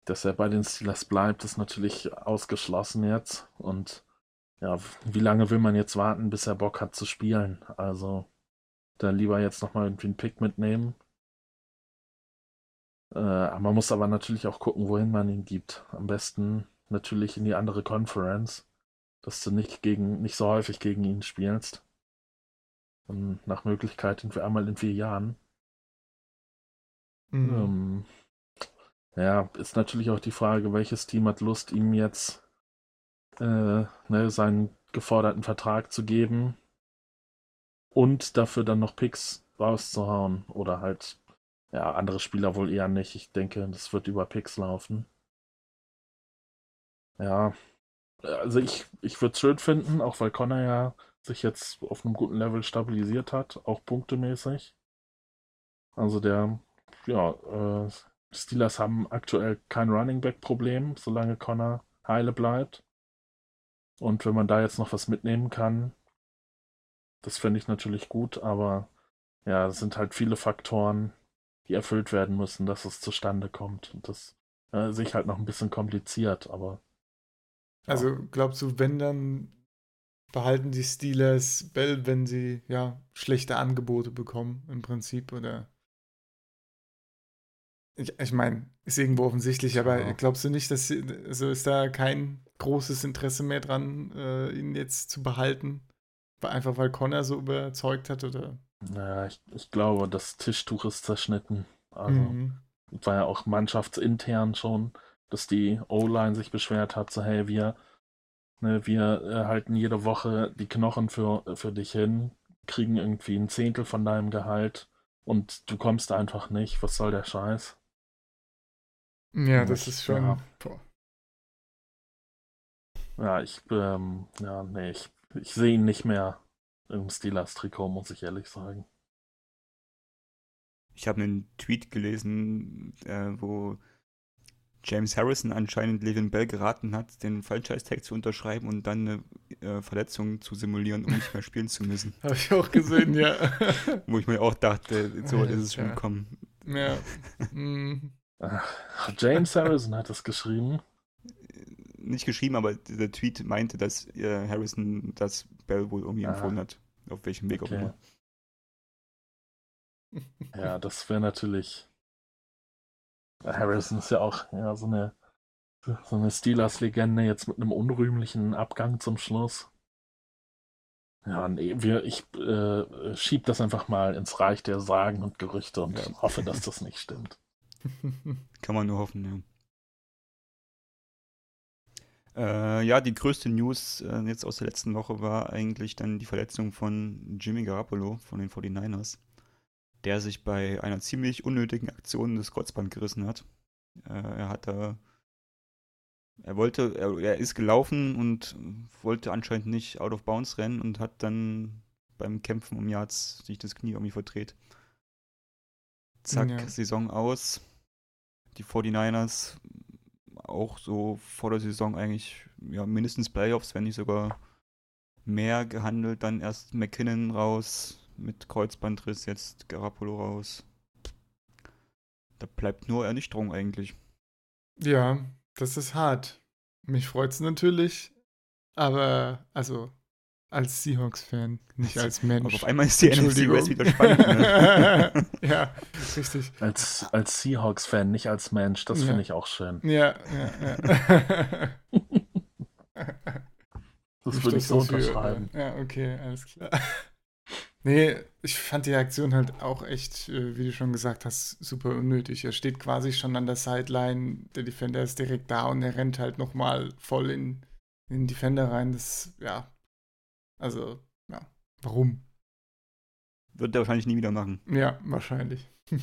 dass er bei den Steelers bleibt, ist natürlich ausgeschlossen jetzt. Und ja, wie lange will man jetzt warten, bis er Bock hat zu spielen? Also, dann lieber jetzt nochmal irgendwie einen Pick mitnehmen. Äh, man muss aber natürlich auch gucken, wohin man ihn gibt. Am besten natürlich in die andere Conference, dass du nicht gegen, nicht so häufig gegen ihn spielst. Und nach Möglichkeit irgendwie einmal in vier Jahren. Mhm. Ähm, ja, ist natürlich auch die Frage, welches Team hat Lust, ihm jetzt äh, ne, seinen geforderten Vertrag zu geben und dafür dann noch Picks rauszuhauen. Oder halt, ja, andere Spieler wohl eher nicht. Ich denke, das wird über Picks laufen. Ja, also ich, ich würde es schön finden, auch weil Connor ja sich jetzt auf einem guten Level stabilisiert hat, auch punktemäßig. Also der, ja, äh, Steelers haben aktuell kein Running Back Problem, solange Connor heile bleibt. Und wenn man da jetzt noch was mitnehmen kann, das fände ich natürlich gut, aber ja, es sind halt viele Faktoren, die erfüllt werden müssen, dass es zustande kommt. Und das äh, sehe ich halt noch ein bisschen kompliziert, aber Also glaubst du, wenn dann behalten die Steelers Bell, wenn sie ja schlechte Angebote bekommen im Prinzip oder ich, ich meine, ist irgendwo offensichtlich, aber Ja. glaubst du nicht, dass sie, also ist da kein großes Interesse mehr dran, äh, ihn jetzt zu behalten? Einfach weil Connor so überzeugt hat oder? naja, ich, ich glaube, das Tischtuch ist zerschnitten. Also Mhm. war ja auch mannschaftsintern schon, dass die O-Line sich beschwert hat, so hey, wir, ne, wir äh, halten jede Woche die Knochen für, für dich hin, kriegen irgendwie ein Zehntel von deinem Gehalt und du kommst einfach nicht. Was soll der Scheiß? Ja, das Ich- ist schon. ja. Boah. Ja, ich, ähm, ja, nee, ich, ich sehe ihn nicht mehr im Steelers-Trikot, muss ich ehrlich sagen. Ich habe einen Tweet gelesen, äh, wo James Harrison anscheinend Le'Veon Bell geraten hat, den Franchise-Tag zu unterschreiben und dann eine äh, Verletzung zu simulieren, um nicht mehr spielen zu müssen. <laughs> Habe ich auch gesehen, ja. <laughs> Wo ich mir auch dachte, so ist es schon gekommen. ja. <laughs> Mhm. James Harrison hat es geschrieben. Nicht geschrieben, aber der Tweet meinte, dass äh, Harrison das Bell wohl irgendwie Ah. empfohlen hat. Auf welchem Weg auch Okay. immer. <laughs> <laughs> Ja, das wäre natürlich. Harrison ist ja auch ja, so eine, so eine Steelers-Legende jetzt mit einem unrühmlichen Abgang zum Schluss. Ja, nee, wir, ich äh, schieb das einfach mal ins Reich der Sagen und Gerüchte und Ja. hoffe, dass <laughs> das nicht stimmt. Kann man nur hoffen, ja. Äh, ja, die größte News äh, jetzt aus der letzten Woche war eigentlich dann die Verletzung von Jimmy Garoppolo von den 49ers, der sich bei einer ziemlich unnötigen Aktion das Kreuzband gerissen hat. Äh, er hat da, er wollte, er, er ist gelaufen und wollte anscheinend nicht out of bounds rennen und hat dann beim Kämpfen um Yards sich das Knie irgendwie verdreht. zack, Ja. Saison aus. Die 49ers auch so vor der Saison eigentlich ja, mindestens Playoffs, wenn nicht sogar mehr gehandelt. Dann erst McKinnon raus mit Kreuzbandriss, jetzt Garoppolo raus. Da bleibt nur Ernüchterung eigentlich. Ja, das ist hart. Mich freut's natürlich, aber also als Seahawks-Fan, nicht als Mensch. Aber auf einmal ist die NFC. West wieder spannend. Ne? <laughs> ja, richtig. Als, als Seahawks-Fan, nicht als Mensch, das Ja. finde ich auch schön. Ja, ja, ja. <laughs> Das würde ich so unterschreiben. Ja, okay, alles klar. <laughs> Nee, ich fand die Aktion halt auch echt, äh, wie du schon gesagt hast, super unnötig. Er steht quasi schon an der Sideline, der Defender ist direkt da und er rennt halt nochmal voll in, in den Defender rein. Das, ja, also, ja, warum? Wird er wahrscheinlich nie wieder machen. Ja, wahrscheinlich. <laughs>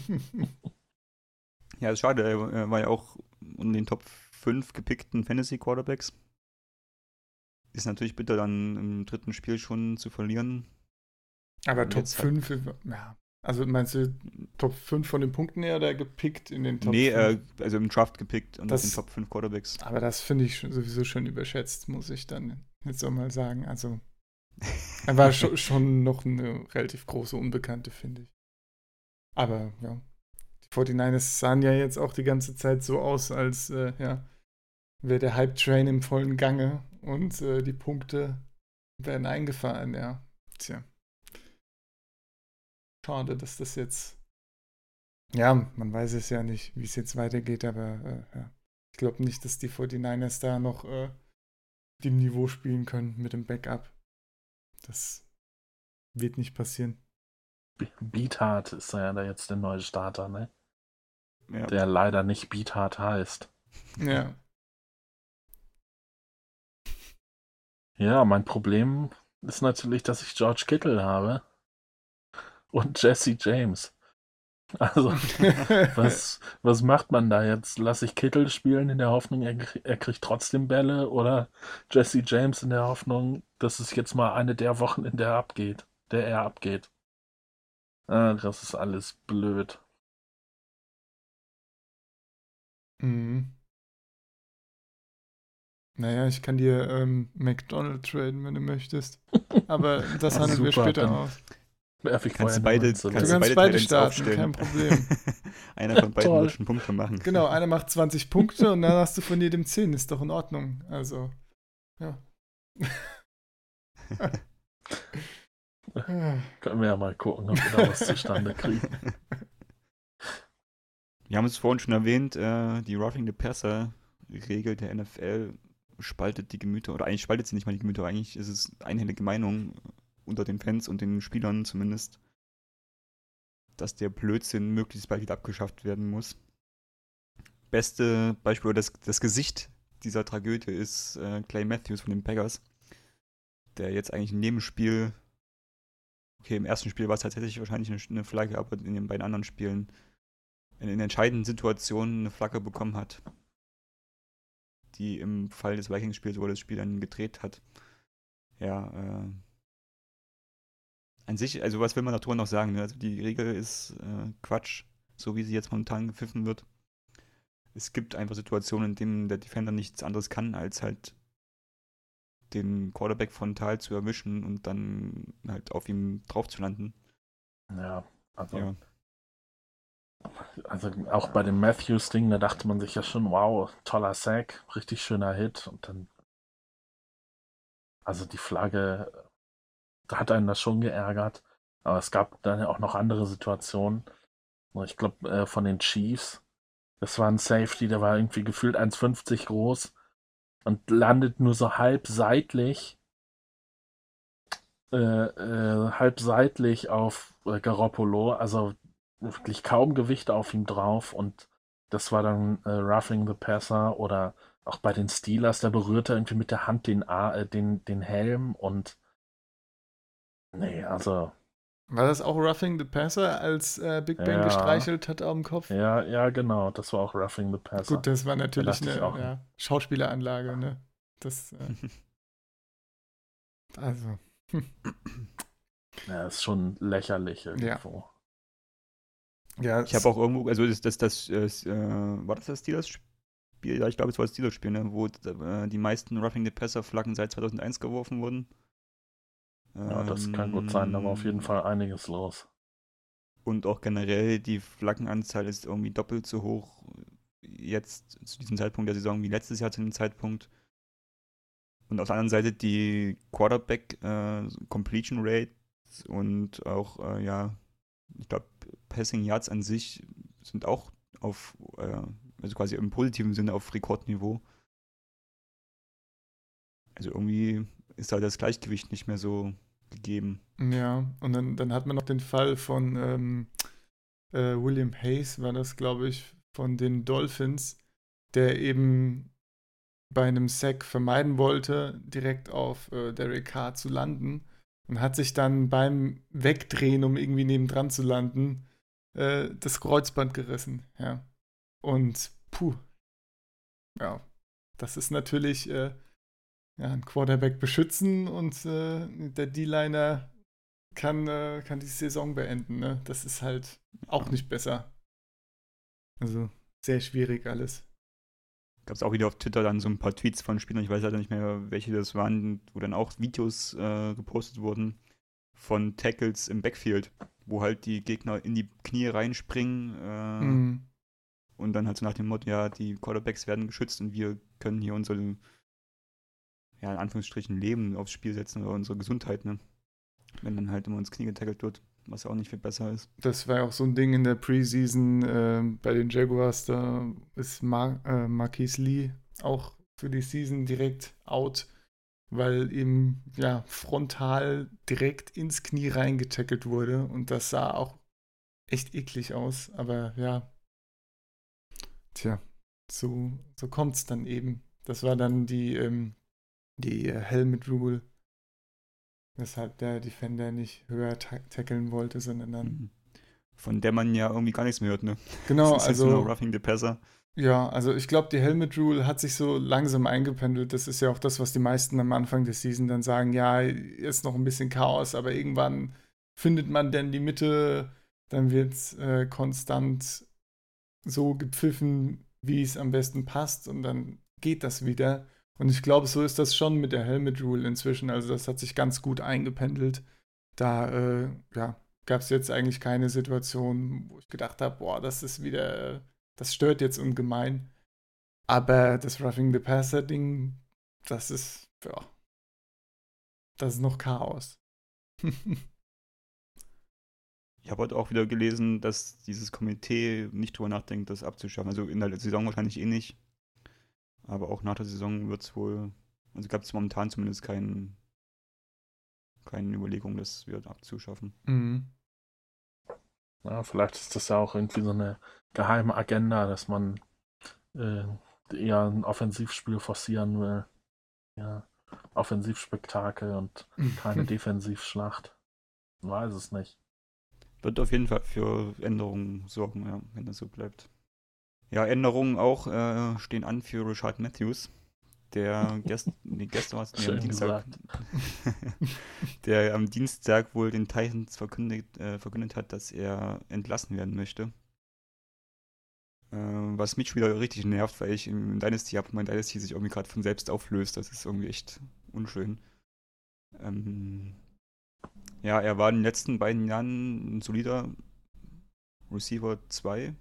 Ja, ist schade. Er war ja auch unter den Top 5 gepickten Fantasy Quarterbacks. Ist natürlich bitter, dann im dritten Spiel schon zu verlieren. Aber Und Top jetzt hat- 5, ja. Also meinst du Top 5 von den Punkten her oder gepickt in den Top nee, 5? äh, also im Draft gepickt unter Das- den Top 5 Quarterbacks. Aber das finde ich sowieso schon überschätzt, muss ich dann jetzt auch mal sagen. Also, war schon, schon noch eine relativ große Unbekannte, finde ich. Aber ja, die 49ers sahen ja jetzt auch die ganze Zeit so aus, als äh, ja, wäre der Hype-Train im vollen Gange und äh, die Punkte werden eingefahren, ja. Tja. Schade, dass das jetzt. Ja, man weiß es ja nicht, wie es jetzt weitergeht, aber äh, ja. Ich glaube nicht, dass die 49ers da noch äh, dem Niveau spielen können mit dem Backup. Das wird nicht passieren. Beathard ist ja da jetzt der neue Starter, ne? Ja. Der leider nicht Beathard heißt. Ja. Ja, mein Problem ist natürlich, dass ich George Kittle habe und Jesse James. <laughs> Also, was, was macht man da jetzt? Lasse ich Kittle spielen in der Hoffnung, er, er kriegt trotzdem Bälle oder Jesse James in der Hoffnung, dass es jetzt mal eine der Wochen, in der er abgeht, der er abgeht. Ah, das ist alles blöd. Mhm. Naja, ich kann dir ähm, McDonald traden, wenn du möchtest. Aber das <laughs> handeln wir später dann aus. Werf ich Kannst du beide, Münze kannst Du kannst beide beide starten, aufstellen. kein Problem. <laughs> Einer von beiden Toll. wird schon Punkte machen. Genau, einer <laughs> macht 20 Punkte und dann hast du von jedem 10. Ist doch in Ordnung. Also, ja. <laughs> Können wir ja mal gucken, ob wir da was zustande kriegen. Wir haben es vorhin schon erwähnt, äh, die Roughing the Passer Regel der NFL spaltet die Gemüter, oder eigentlich spaltet sie nicht mal die Gemüter, eigentlich ist es einhellige Meinung unter den Fans und den Spielern zumindest, dass der Blödsinn möglichst bald wieder abgeschafft werden muss. Beste Beispiel, das, das Gesicht dieser Tragödie ist äh, Clay Matthews von den Packers, der jetzt eigentlich in jedem Spiel, okay, im ersten Spiel war es tatsächlich wahrscheinlich eine, eine Flagge, aber in den beiden anderen Spielen in, in entscheidenden Situationen eine Flagge bekommen hat, die im Fall des Vikings-Spiels, wo er das Spiel dann gedreht hat, ja, äh, an sich, also was will man darüber noch sagen? Ne? Also die Regel ist äh, Quatsch, so wie sie jetzt momentan gepfiffen wird. Es gibt einfach Situationen, in denen der Defender nichts anderes kann, als halt den Quarterback frontal zu erwischen und dann halt auf ihm drauf zu landen. Ja, also, Ja. also auch bei dem Matthews-Ding, da dachte man sich ja schon, wow, toller Sack, richtig schöner Hit. Und dann, also die Flagge, da hat einen das schon geärgert. Aber es gab dann auch noch andere Situationen. Ich glaube, äh, von den Chiefs, das war ein Safety, der war irgendwie gefühlt 1,50 groß und landet nur so halb seitlich äh, äh, halb seitlich auf äh, Garoppolo, also wirklich kaum Gewicht auf ihm drauf und das war dann äh, Roughing the Passer oder auch bei den Steelers, der berührte irgendwie mit der Hand den, äh, den, den Helm und nee, also War das auch Roughing the Passer, als äh, Big Ben Ja. gestreichelt hat auf dem Kopf? ja, ja, genau, das war auch Roughing the Passer. Gut, das war natürlich ich eine auch. ja, Schauspieleranlage, ne? Das, äh, <laughs> also, Ja, ist schon lächerlich irgendwo. Ja, Ich habe auch irgendwo, also das, das, das, das äh, war das das Steelers-Spiel? Ja, ich glaube, es war das Steelers-Spiel, ne? wo äh, die meisten Roughing the Passer-Flaggen seit 2001 geworfen wurden. Ja, das kann gut sein, da war auf jeden Ähm, Fall einiges los. Und auch generell die Flaggenanzahl ist irgendwie doppelt so hoch jetzt zu diesem Zeitpunkt der Saison wie letztes Jahr zu dem Zeitpunkt. Und auf der anderen Seite die Quarterback äh, Completion Rate und auch, äh, ja, ich glaube, Passing Yards an sich sind auch auf, äh, also quasi im positiven Sinne auf Rekordniveau. Also irgendwie ist da das Gleichgewicht nicht mehr so gegeben. Ja, und dann, dann hat man noch den Fall von ähm, äh, William Hayes, war das, glaube ich, von den Dolphins, der eben bei einem Sack vermeiden wollte, direkt auf äh, Derek Carr zu landen und hat sich dann beim Wegdrehen, um irgendwie nebendran zu landen, äh, das Kreuzband gerissen. Ja. Und puh. Ja, das ist natürlich äh, ja, ein Quarterback beschützen und äh, der D-Liner kann, äh, kann die Saison beenden. Ne? Das ist halt auch nicht besser. Also sehr schwierig alles. Gab es auch wieder auf Twitter dann so ein paar Tweets von Spielern, ich weiß leider nicht mehr, welche das waren, wo dann auch Videos äh, gepostet wurden von Tackles im Backfield, wo halt die Gegner in die Knie reinspringen äh, Mhm. und dann halt so nach dem Motto, ja, die Quarterbacks werden geschützt und wir können hier unser, ja, in Anführungsstrichen Leben aufs Spiel setzen oder unsere Gesundheit, ne? Wenn dann halt immer ins Knie getackelt wird, was ja auch nicht viel besser ist. Das war ja auch so ein Ding in der Preseason äh, bei den Jaguars. Da ist Mar äh, Marquise Lee auch für die Season direkt out, weil ihm ja frontal direkt ins Knie reingetackelt wurde. Und das sah auch echt eklig aus. Aber ja, tja, so, so kommt es dann eben. Das war dann die, ähm, die äh, Helmet Rule, weshalb der Defender nicht höher ta tackeln wollte, sondern dann Mhm. Von der man ja irgendwie gar nichts mehr hört, ne? Genau, das ist jetzt nur also Roughing the Passer. ja, also ich glaube, die Helmet Rule hat sich so langsam eingependelt. Das ist ja auch das, was die meisten am Anfang der Season dann sagen, ja, ist noch ein bisschen Chaos, aber irgendwann findet man dann die Mitte, dann wird es äh, konstant so gepfiffen, wie es am besten passt und dann geht das wieder. Und ich glaube, so ist das schon mit der Helmet Rule inzwischen. Also das hat sich ganz gut eingependelt. Da äh, ja, gab es jetzt eigentlich keine Situation, wo ich gedacht habe, boah, das ist wieder, das stört jetzt ungemein. Aber das Roughing the Passer Ding, das ist, ja, das ist noch Chaos. <laughs> Ich habe heute auch wieder gelesen, dass dieses Komitee nicht drüber nachdenkt, das abzuschaffen. Also in der Saison wahrscheinlich eh nicht. Aber auch nach der Saison wird es wohl, also gab es momentan zumindest kein, keine Überlegung, das wieder abzuschaffen. mhm. Ja, vielleicht ist das ja auch irgendwie so eine geheime Agenda, dass man äh, eher ein Offensivspiel forcieren will. Ja, Offensivspektakel und keine <laughs> Defensivschlacht. Man weiß es nicht. Wird auf jeden Fall für Änderungen sorgen, ja, wenn das so bleibt. Ja, Änderungen auch äh, stehen an für Richard Matthews, der <laughs> gest nee, gestern war es, nee, am Dienstag, <laughs> der am Dienstag wohl den Titans verkündet, äh, verkündet hat, dass er entlassen werden möchte. Äh, was mich wieder richtig nervt, weil ich im Dynasty habe, mein Dynasty sich irgendwie gerade von selbst auflöst. Das ist irgendwie echt unschön. Ähm, ja, er war in den letzten beiden Jahren ein solider Receiver 2.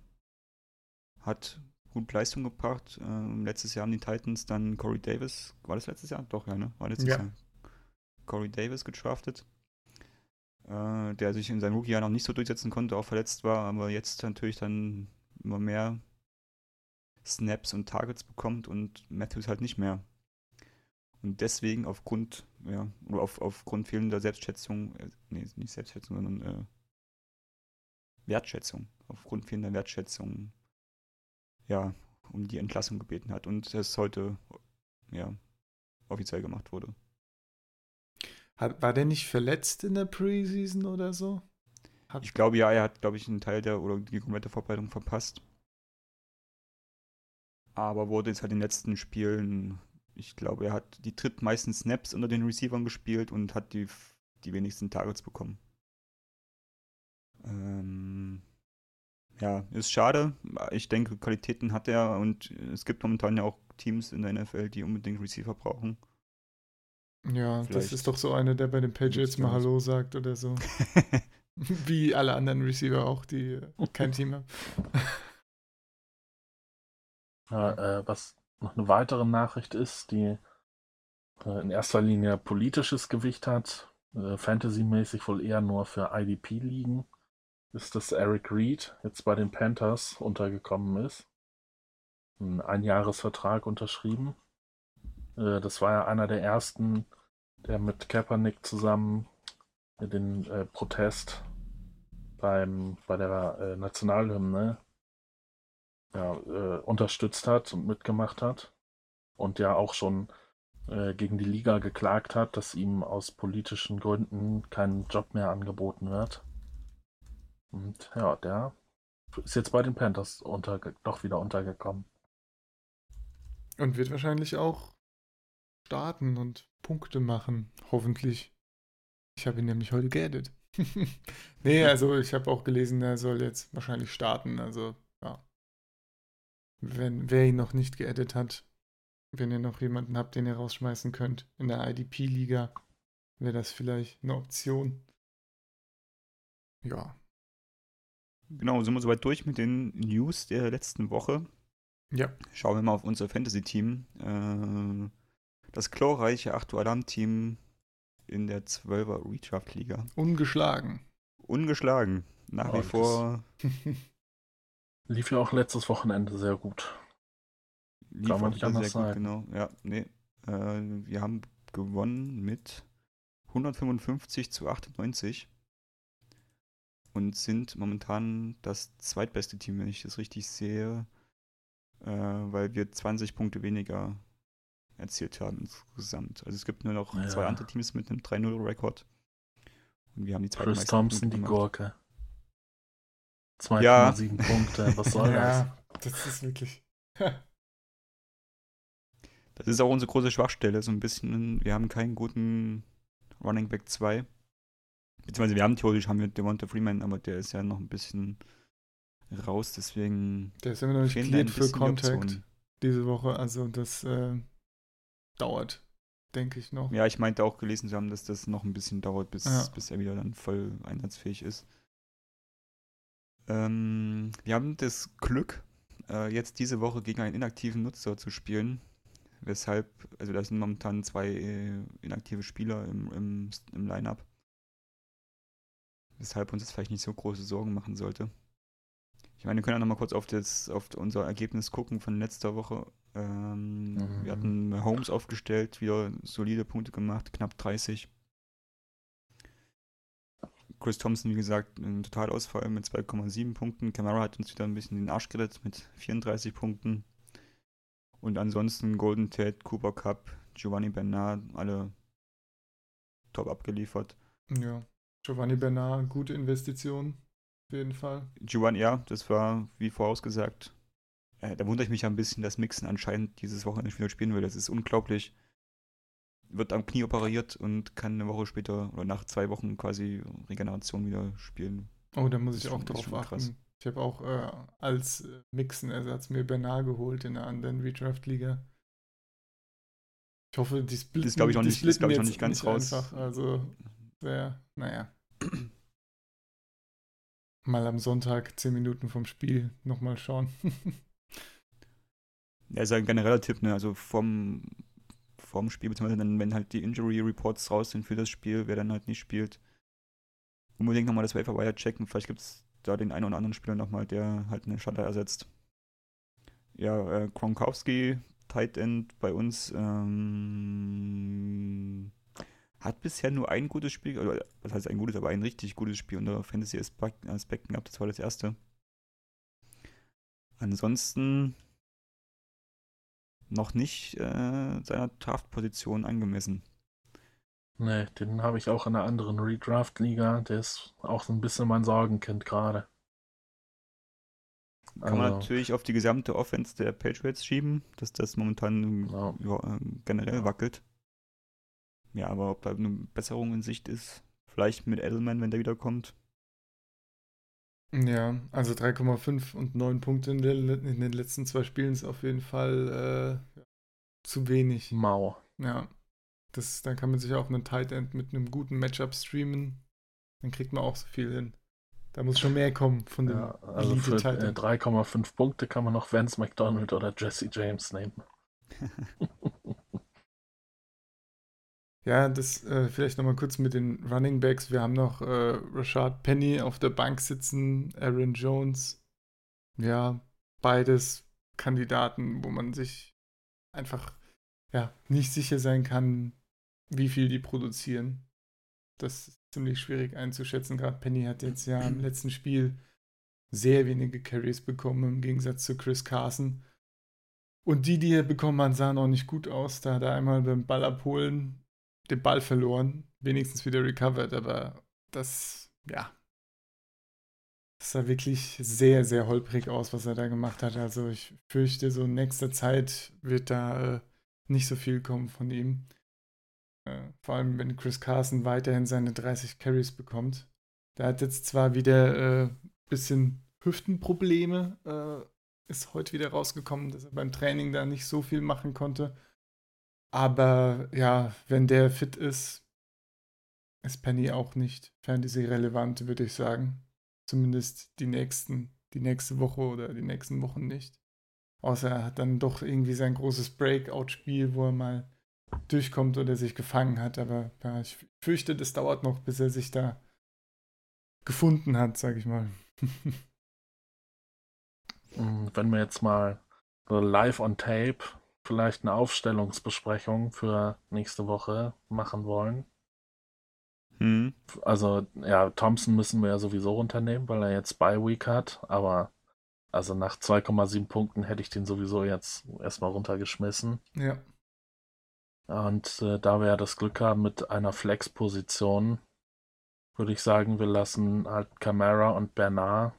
Hat gut Leistung gebracht. Ähm, letztes Jahr haben die Titans dann Corey Davis. War das letztes Jahr? Doch, ja, ne? War letztes Ja. Jahr. Corey Davis gedraftet. Äh, der sich in seinem Rookie-Jahr noch nicht so durchsetzen konnte, auch verletzt war, aber jetzt natürlich dann immer mehr Snaps und Targets bekommt und Matthews halt nicht mehr. Und deswegen aufgrund, ja, oder auf, aufgrund fehlender Selbstschätzung, äh, nee, nicht Selbstschätzung, sondern äh, Wertschätzung, aufgrund fehlender Wertschätzung, ja, um die Entlassung gebeten hat und es heute, ja, offiziell gemacht wurde. Hat, war der nicht verletzt in der Preseason oder so? Hat, Ich glaube, ja, er hat, glaube ich, einen Teil der oder die komplette Vorbereitung verpasst. Aber wurde jetzt halt in den letzten Spielen, ich glaube, er hat die drittmeisten Snaps unter den Receivern gespielt und hat die, die wenigsten Targets bekommen. Ähm, Ja, ist schade. Ich denke, Qualitäten hat er und es gibt momentan ja auch Teams in der NFL, die unbedingt Receiver brauchen. Ja, das Vielleicht ist doch so einer, der bei den Patriots mal. Hallo sagt oder so. <laughs> Wie alle anderen Receiver auch, die kein Team haben. <laughs> Ja, äh, was noch eine weitere Nachricht ist, die äh, in erster Linie politisches Gewicht hat, äh, fantasymäßig wohl eher nur für IDP liegen, ist, dass Eric Reed jetzt bei den Panthers untergekommen ist. Ein Einjahresvertrag unterschrieben. Äh, das war ja einer der ersten, der mit Kaepernick zusammen den äh, Protest beim, bei der äh, Nationalhymne ja, äh, unterstützt hat und mitgemacht hat und ja auch schon äh, gegen die Liga geklagt hat, dass ihm aus politischen Gründen kein Job mehr angeboten wird. Und ja, der ist jetzt bei den Panthers unterge doch wieder untergekommen. Und wird wahrscheinlich auch starten und Punkte machen. Hoffentlich. Ich habe ihn nämlich heute geaddet. <laughs> nee, also ich habe auch gelesen, er soll jetzt wahrscheinlich starten. Also, ja. Wenn, wer ihn noch nicht geaddet hat, wenn ihr noch jemanden habt, den ihr rausschmeißen könnt in der IDP-Liga, wäre das vielleicht eine Option. Ja. Genau, sind wir soweit durch mit den News der letzten Woche. Ja. Schauen wir mal auf unser Fantasy-Team. Äh, das glorreiche 8 Alarm-Team in der 12er Redraft-Liga. Ungeschlagen. Ungeschlagen. Nach Ja, wie vor <laughs> Lief ja auch letztes Wochenende sehr gut. lief Kann man nicht anders sehr gut, sagen. genau. Ja, nee. Äh, wir haben gewonnen mit 155 zu 98 und sind momentan das zweitbeste Team, wenn ich das richtig sehe, äh, weil wir 20 Punkte weniger erzielt haben insgesamt. Also es gibt nur noch zwei Ja. andere Teams mit einem 3-0-Rekord. Und wir haben die Chris zweitmeisten Thompson, Punkte die gemacht. Gurke. 2,7 Punkte, was soll das? ja, das ist wirklich. Das ist auch unsere große Schwachstelle, so ein bisschen. Wir haben keinen guten Running Back 2. Beziehungsweise wir haben theoretisch haben wir Devonta Freeman, aber der ist ja noch ein bisschen raus, deswegen Der ist immer noch nicht cleared für die Contact Optionen. diese Woche. Also das äh, dauert, denke ich noch. Ja, ich meinte auch gelesen zu haben, dass das noch ein bisschen dauert, bis, Ja. bis er wieder dann voll einsatzfähig ist. Ähm, wir haben das Glück, äh, jetzt diese Woche gegen einen inaktiven Nutzer zu spielen. Weshalb, also da sind momentan zwei äh, inaktive Spieler im, im, im Line-Up. Weshalb uns das vielleicht nicht so große Sorgen machen sollte. Ich meine, wir können ja nochmal kurz auf, das, auf unser Ergebnis gucken von letzter Woche. Ähm, Mhm. Wir hatten Holmes aufgestellt, wieder solide Punkte gemacht, knapp 30. Chris Thompson, wie gesagt, ein Totalausfall mit 2,7 Punkten. Camara hat uns wieder ein bisschen den Arsch gerettet mit 34 Punkten. Und ansonsten Golden Tate, Cooper Cup, Giovanni Bernard, alle top abgeliefert. Ja. Giovanni Bernard, gute Investition. Auf jeden Fall. Giovanni, ja, das war wie vorausgesagt. Äh, da wundere ich mich ja ein bisschen, dass Mixon anscheinend dieses Wochenende wieder spielen will. Das ist unglaublich. Wird am Knie operiert und kann eine Woche später oder nach zwei Wochen quasi Regeneration wieder spielen. Oh, da muss ich ist auch schon- ist drauf schon krass. achten. Ich habe auch äh, als äh, Mixen-Ersatz mir Bernard geholt in einer anderen Redraft-Liga. Ich hoffe, die splitten, Das glaub ich noch nicht- das ich noch nicht ganz jetzt raus. Einfach. Also, sehr, naja. Mal am Sonntag, 10 Minuten vom Spiel, nochmal schauen. <laughs> Ja, ist ein genereller Tipp, ne? Also vom, vom Spiel, beziehungsweise dann, wenn halt die Injury Reports raus sind für das Spiel, wer dann halt nicht spielt, unbedingt nochmal das Waiver Wire checken. Vielleicht gibt es da den einen oder anderen Spieler nochmal, der halt eine Shutter ersetzt. Ja, äh, Gronkowski, Tight End bei uns, ähm, hat bisher nur ein gutes Spiel, oder was heißt ein gutes, aber ein richtig gutes Spiel unter Fantasy-Aspekten gehabt. Das war das erste. Ansonsten noch nicht äh, seiner Draft-Position angemessen. Nee, den habe ich auch in einer anderen Redraft-Liga. Der ist auch so ein bisschen mein Sorgenkind gerade. Kann man Also, natürlich auf die gesamte Offense der Patriots schieben, dass das momentan Ja. ja, äh, generell Ja. wackelt. Ja, aber ob da eine Besserung in Sicht ist, vielleicht mit Edelman, wenn der wiederkommt. Ja, also 3,5 und 9 Punkte in, der, in, den letzten zwei Spielen ist auf jeden Fall äh, zu wenig. Mau. Ja. Das, dann kann man sich auch einen Tight End mit einem guten Matchup streamen. Dann kriegt man auch so viel hin. Da muss schon mehr kommen von dem ja, Also für äh, 3,5 Punkte kann man noch Vance McDonald oder Jesse James nehmen. <laughs> Ja, das äh, vielleicht nochmal kurz mit den Running Backs. Wir haben noch äh, Rashad Penny auf der Bank sitzen, Aaron Jones. Ja, beides Kandidaten, wo man sich einfach ja, nicht sicher sein kann, wie viel die produzieren. Das ist ziemlich schwierig einzuschätzen. Gerade Penny hat jetzt ja im letzten Spiel sehr wenige Carries bekommen, im Gegensatz zu Chris Carson. Und die, die er bekommen hat, sahen auch nicht gut aus. Da hat er einmal beim Ball abholen den Ball verloren, wenigstens wieder recovered, aber das, ja, das sah wirklich sehr, sehr holprig aus, was er da gemacht hat. Also ich fürchte, so in nächster Zeit wird da äh, nicht so viel kommen von ihm. Äh, vor allem, wenn Chris Carson weiterhin seine 30 Carries bekommt. Der hat jetzt zwar wieder ein äh, bisschen Hüftenprobleme, äh, ist heute wieder rausgekommen, dass er beim Training da nicht so viel machen konnte. Aber ja, wenn der fit ist, ist Penny auch nicht Fantasy-relevant, würde ich sagen. Zumindest die nächsten, die nächste Woche oder die nächsten Wochen nicht. Außer er hat dann doch irgendwie sein großes Breakout-Spiel, wo er mal durchkommt oder sich gefangen hat. Aber ja, ich fürchte, das dauert noch, bis er sich da gefunden hat, sag ich mal. <laughs> Wenn wir jetzt mal live on tape vielleicht eine Aufstellungsbesprechung für nächste Woche machen wollen. Hm. Also, ja, Thompson müssen wir ja sowieso runternehmen, weil er jetzt Bye Week hat, aber also nach 2,7 Punkten hätte ich den sowieso jetzt erstmal runtergeschmissen. Ja. Und äh, da wir ja das Glück haben mit einer Flex-Position, würde ich sagen, wir lassen halt Camara und Bernard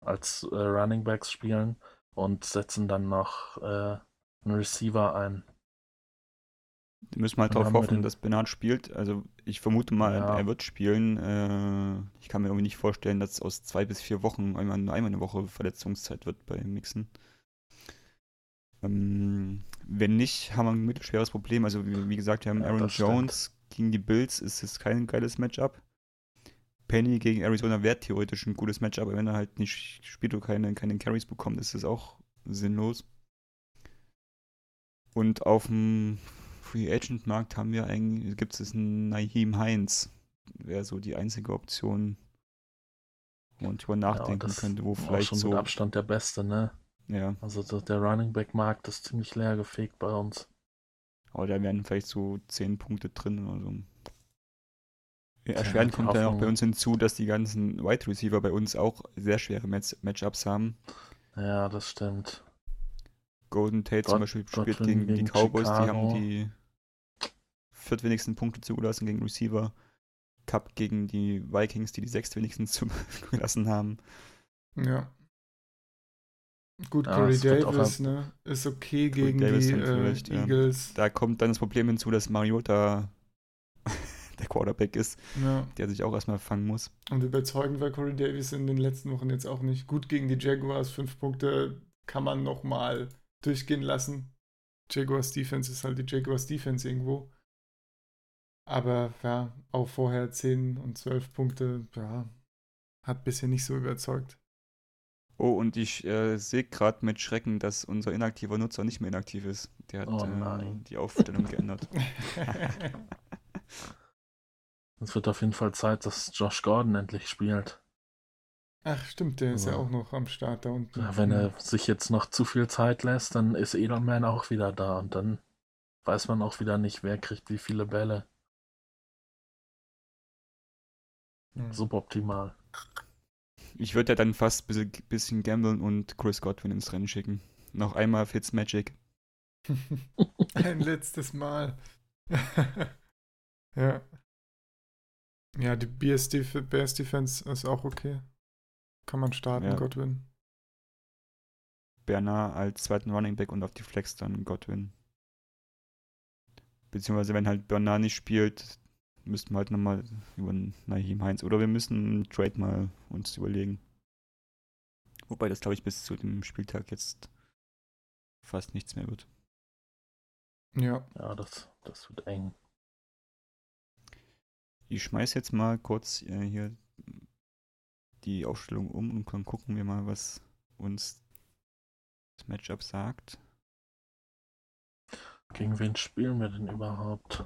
als äh, Running Backs spielen und setzen dann noch äh, einen Receiver ein. Die müssen halt darauf hoffen, dass Bernard spielt. Also ich vermute mal, ja. er wird spielen. Äh, ich kann mir irgendwie nicht vorstellen, dass aus zwei bis vier Wochen einmal, einmal eine Woche Verletzungszeit wird bei Mixen. Ähm, wenn nicht, haben wir ein mittelschweres Problem. Also wie, wie gesagt, wir haben ja, Aaron Jones stimmt. gegen die Bills. Ist es kein geiles Matchup. Penny gegen Arizona wäre theoretisch ein gutes Matchup, aber wenn er halt nicht spielt oder keine, keine Carries bekommt, ist es auch sinnlos. Und auf dem Free Agent Markt haben wir eigentlich, gibt es einen Naheem Heinz. Wäre so die einzige Option, wo man drüber nachdenken ja, könnte, wo vielleicht schon so. Mit Abstand der beste, ne? Ja. Also der Running Back Markt ist ziemlich leer gefegt bei uns. Aber da wären vielleicht so 10 Punkte drin oder so. Erschwerend ja, kommt dann auch bei uns hinzu, dass die ganzen Wide Receiver bei uns auch sehr schwere Match Matchups haben. Ja, das stimmt. Golden Tate zum Beispiel spielt gegen, gegen, die Cowboys, Chicago. die haben die viertwenigsten Punkte zugelassen gegen Receiver. Cup gegen die Vikings, die die sechstwenigsten <laughs> zugelassen haben. Ja. Gut, ja, Corey Davis ne, ist okay Corey gegen Davis die äh, Eagles. Ja. Da kommt dann das Problem hinzu, dass Mariota <laughs> der Quarterback ist, ja. der sich auch erstmal fangen muss. Und überzeugend war Corey Davis in den letzten Wochen jetzt auch nicht. Gut gegen die Jaguars, fünf Punkte kann man nochmal durchgehen lassen. Jaguars Defense ist halt die Jaguars Defense irgendwo. Aber ja, auch vorher 10 und 12 Punkte, ja, hat bisher nicht so überzeugt. Oh, und ich äh, sehe gerade mit Schrecken, dass unser inaktiver Nutzer nicht mehr inaktiv ist. Der hat oh äh, die Aufstellung geändert. <laughs> Es wird auf jeden Fall Zeit, dass Josh Gordon endlich spielt. Ach, stimmt, der ist ja auch noch am Start da unten. Ja, wenn er sich jetzt noch zu viel Zeit lässt, dann ist Edelman auch wieder da und dann weiß man auch wieder nicht, wer kriegt wie viele Bälle. Hm. Suboptimal. Ich würde ja dann fast ein bisschen, bisschen gamblen und Chris Godwin ins Rennen schicken. Noch einmal Fitzmagic. <laughs> <laughs> Ein letztes Mal. <laughs> ja. Ja, die BS, BS Defense ist auch okay. Kann man starten, ja. Godwin. Bernard als zweiten Running Back und auf die Flex dann Godwin. Beziehungsweise wenn halt Bernard nicht spielt, müssten wir halt nochmal über Naheem Heinz oder wir müssen einen Trade mal uns überlegen. Wobei das, glaube ich, bis zu dem Spieltag jetzt fast nichts mehr wird. Ja. Ja, das, das wird eng. Ich schmeiß jetzt mal kurz äh, hier die Aufstellung um und dann gucken wir mal, was uns das Matchup sagt. Gegen wen spielen wir denn überhaupt?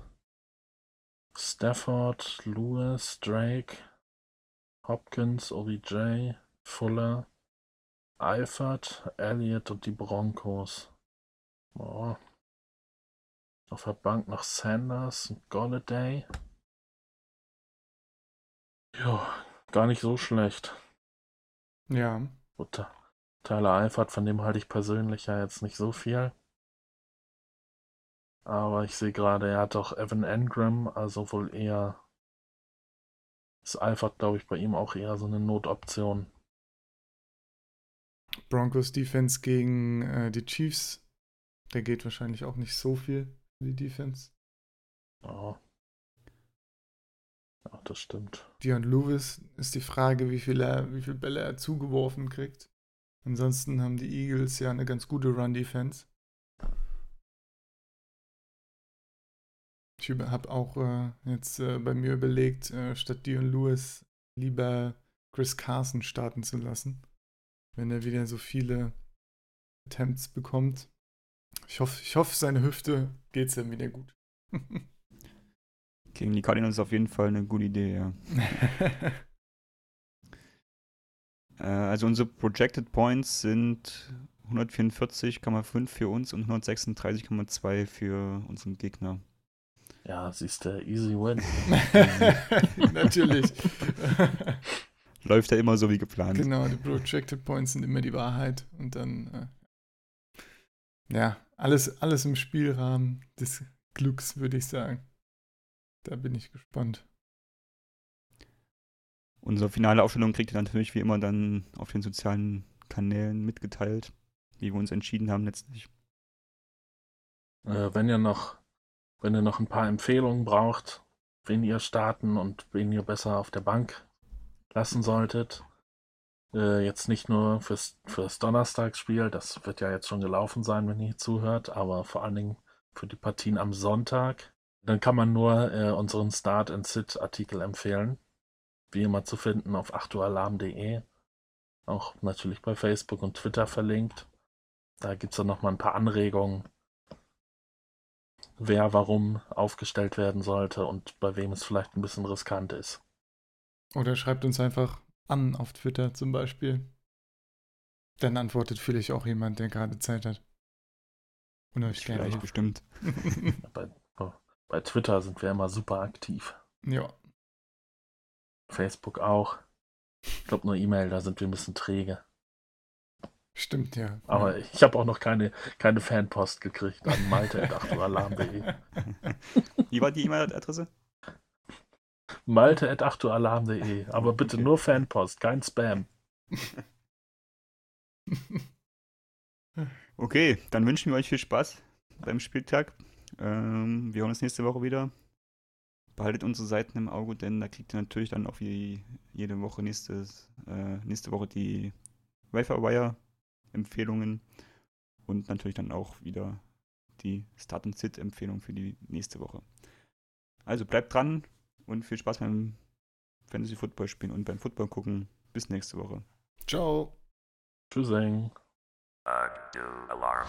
Stafford, Lewis, Drake, Hopkins, OBJ, Fuller, Eifert, Elliott und die Broncos. Oh. Auf der Bank noch Sanders und Golladay. Ja, gar nicht so schlecht. Ja. Gut, Tyler Eifert, von dem halte ich persönlich ja jetzt nicht so viel. Aber ich sehe gerade, er hat auch Evan Engram, also wohl eher. Ist Eifert, glaube ich, bei ihm auch eher so eine Notoption. Broncos Defense gegen äh, die Chiefs. Der geht wahrscheinlich auch nicht so viel die Defense. Ja. Ja, das stimmt. Dion Lewis ist die Frage, wie viel, er, wie viel Bälle er zugeworfen kriegt. Ansonsten haben die Eagles ja eine ganz gute Run-Defense. Ich habe auch äh, jetzt äh, bei mir überlegt, äh, statt Dion Lewis lieber Chris Carson starten zu lassen, wenn er wieder so viele Attempts bekommt. Ich hoffe, ich hoffe seine Hüfte geht es dann wieder gut. <laughs> Gegen die Cardinals ist auf jeden Fall eine gute Idee, ja. <laughs> äh, also unsere Projected Points sind 144,5 für uns und 136,2 für unseren Gegner. Ja, siehst du, easy win. <laughs> Natürlich. <laughs> Läuft ja immer so wie geplant. Genau, die Projected Points sind immer die Wahrheit. Und dann, äh, ja, alles, alles im Spielrahmen des Glücks, würde ich sagen. Da bin ich gespannt. Unsere finale Aufstellung kriegt ihr natürlich wie immer dann auf den sozialen Kanälen mitgeteilt, wie wir uns entschieden haben letztlich. Äh, wenn ihr noch wenn ihr noch ein paar Empfehlungen braucht, wen ihr starten und wen ihr besser auf der Bank lassen solltet. Äh, jetzt nicht nur fürs, fürs Donnerstagsspiel, das wird ja jetzt schon gelaufen sein, wenn ihr zuhört, aber vor allen Dingen für die Partien am Sonntag. Dann kann man nur äh, unseren Start and Sit Artikel empfehlen. Wie immer zu finden auf 8ualarm.de. Auch natürlich bei Facebook und Twitter verlinkt. Da gibt es dann nochmal ein paar Anregungen, wer warum aufgestellt werden sollte und bei wem es vielleicht ein bisschen riskant ist. Oder schreibt uns einfach an auf Twitter zum Beispiel. Dann antwortet vielleicht auch jemand, der gerade Zeit hat. Und euch gerne. Vielleicht bestimmt. <laughs> bei, Twitter sind wir immer super aktiv. Ja. Facebook auch. Ich glaube nur E-Mail, da sind wir ein bisschen träge. Stimmt, ja. Aber ja. ich habe auch noch keine, keine Fanpost gekriegt an malte.achtualarm.de. <laughs> Wie war die E-Mail-Adresse? malte.achtualarm.de. Aber bitte okay. nur Fanpost, kein Spam. <laughs> Okay, dann wünschen wir euch viel Spaß beim Spieltag. Ähm, wir hören uns nächste Woche wieder. Behaltet unsere Seiten im Auge, denn da kriegt ihr natürlich dann auch wie jede Woche nächstes, äh, nächste Woche die Wi-Fi-Wire Empfehlungen und natürlich dann auch wieder die Start und Sit Empfehlung für die nächste Woche. Also bleibt dran und viel Spaß beim Fantasy Football spielen und beim Football gucken. Bis nächste Woche. Ciao. Tschüssing. Uh, Alarm.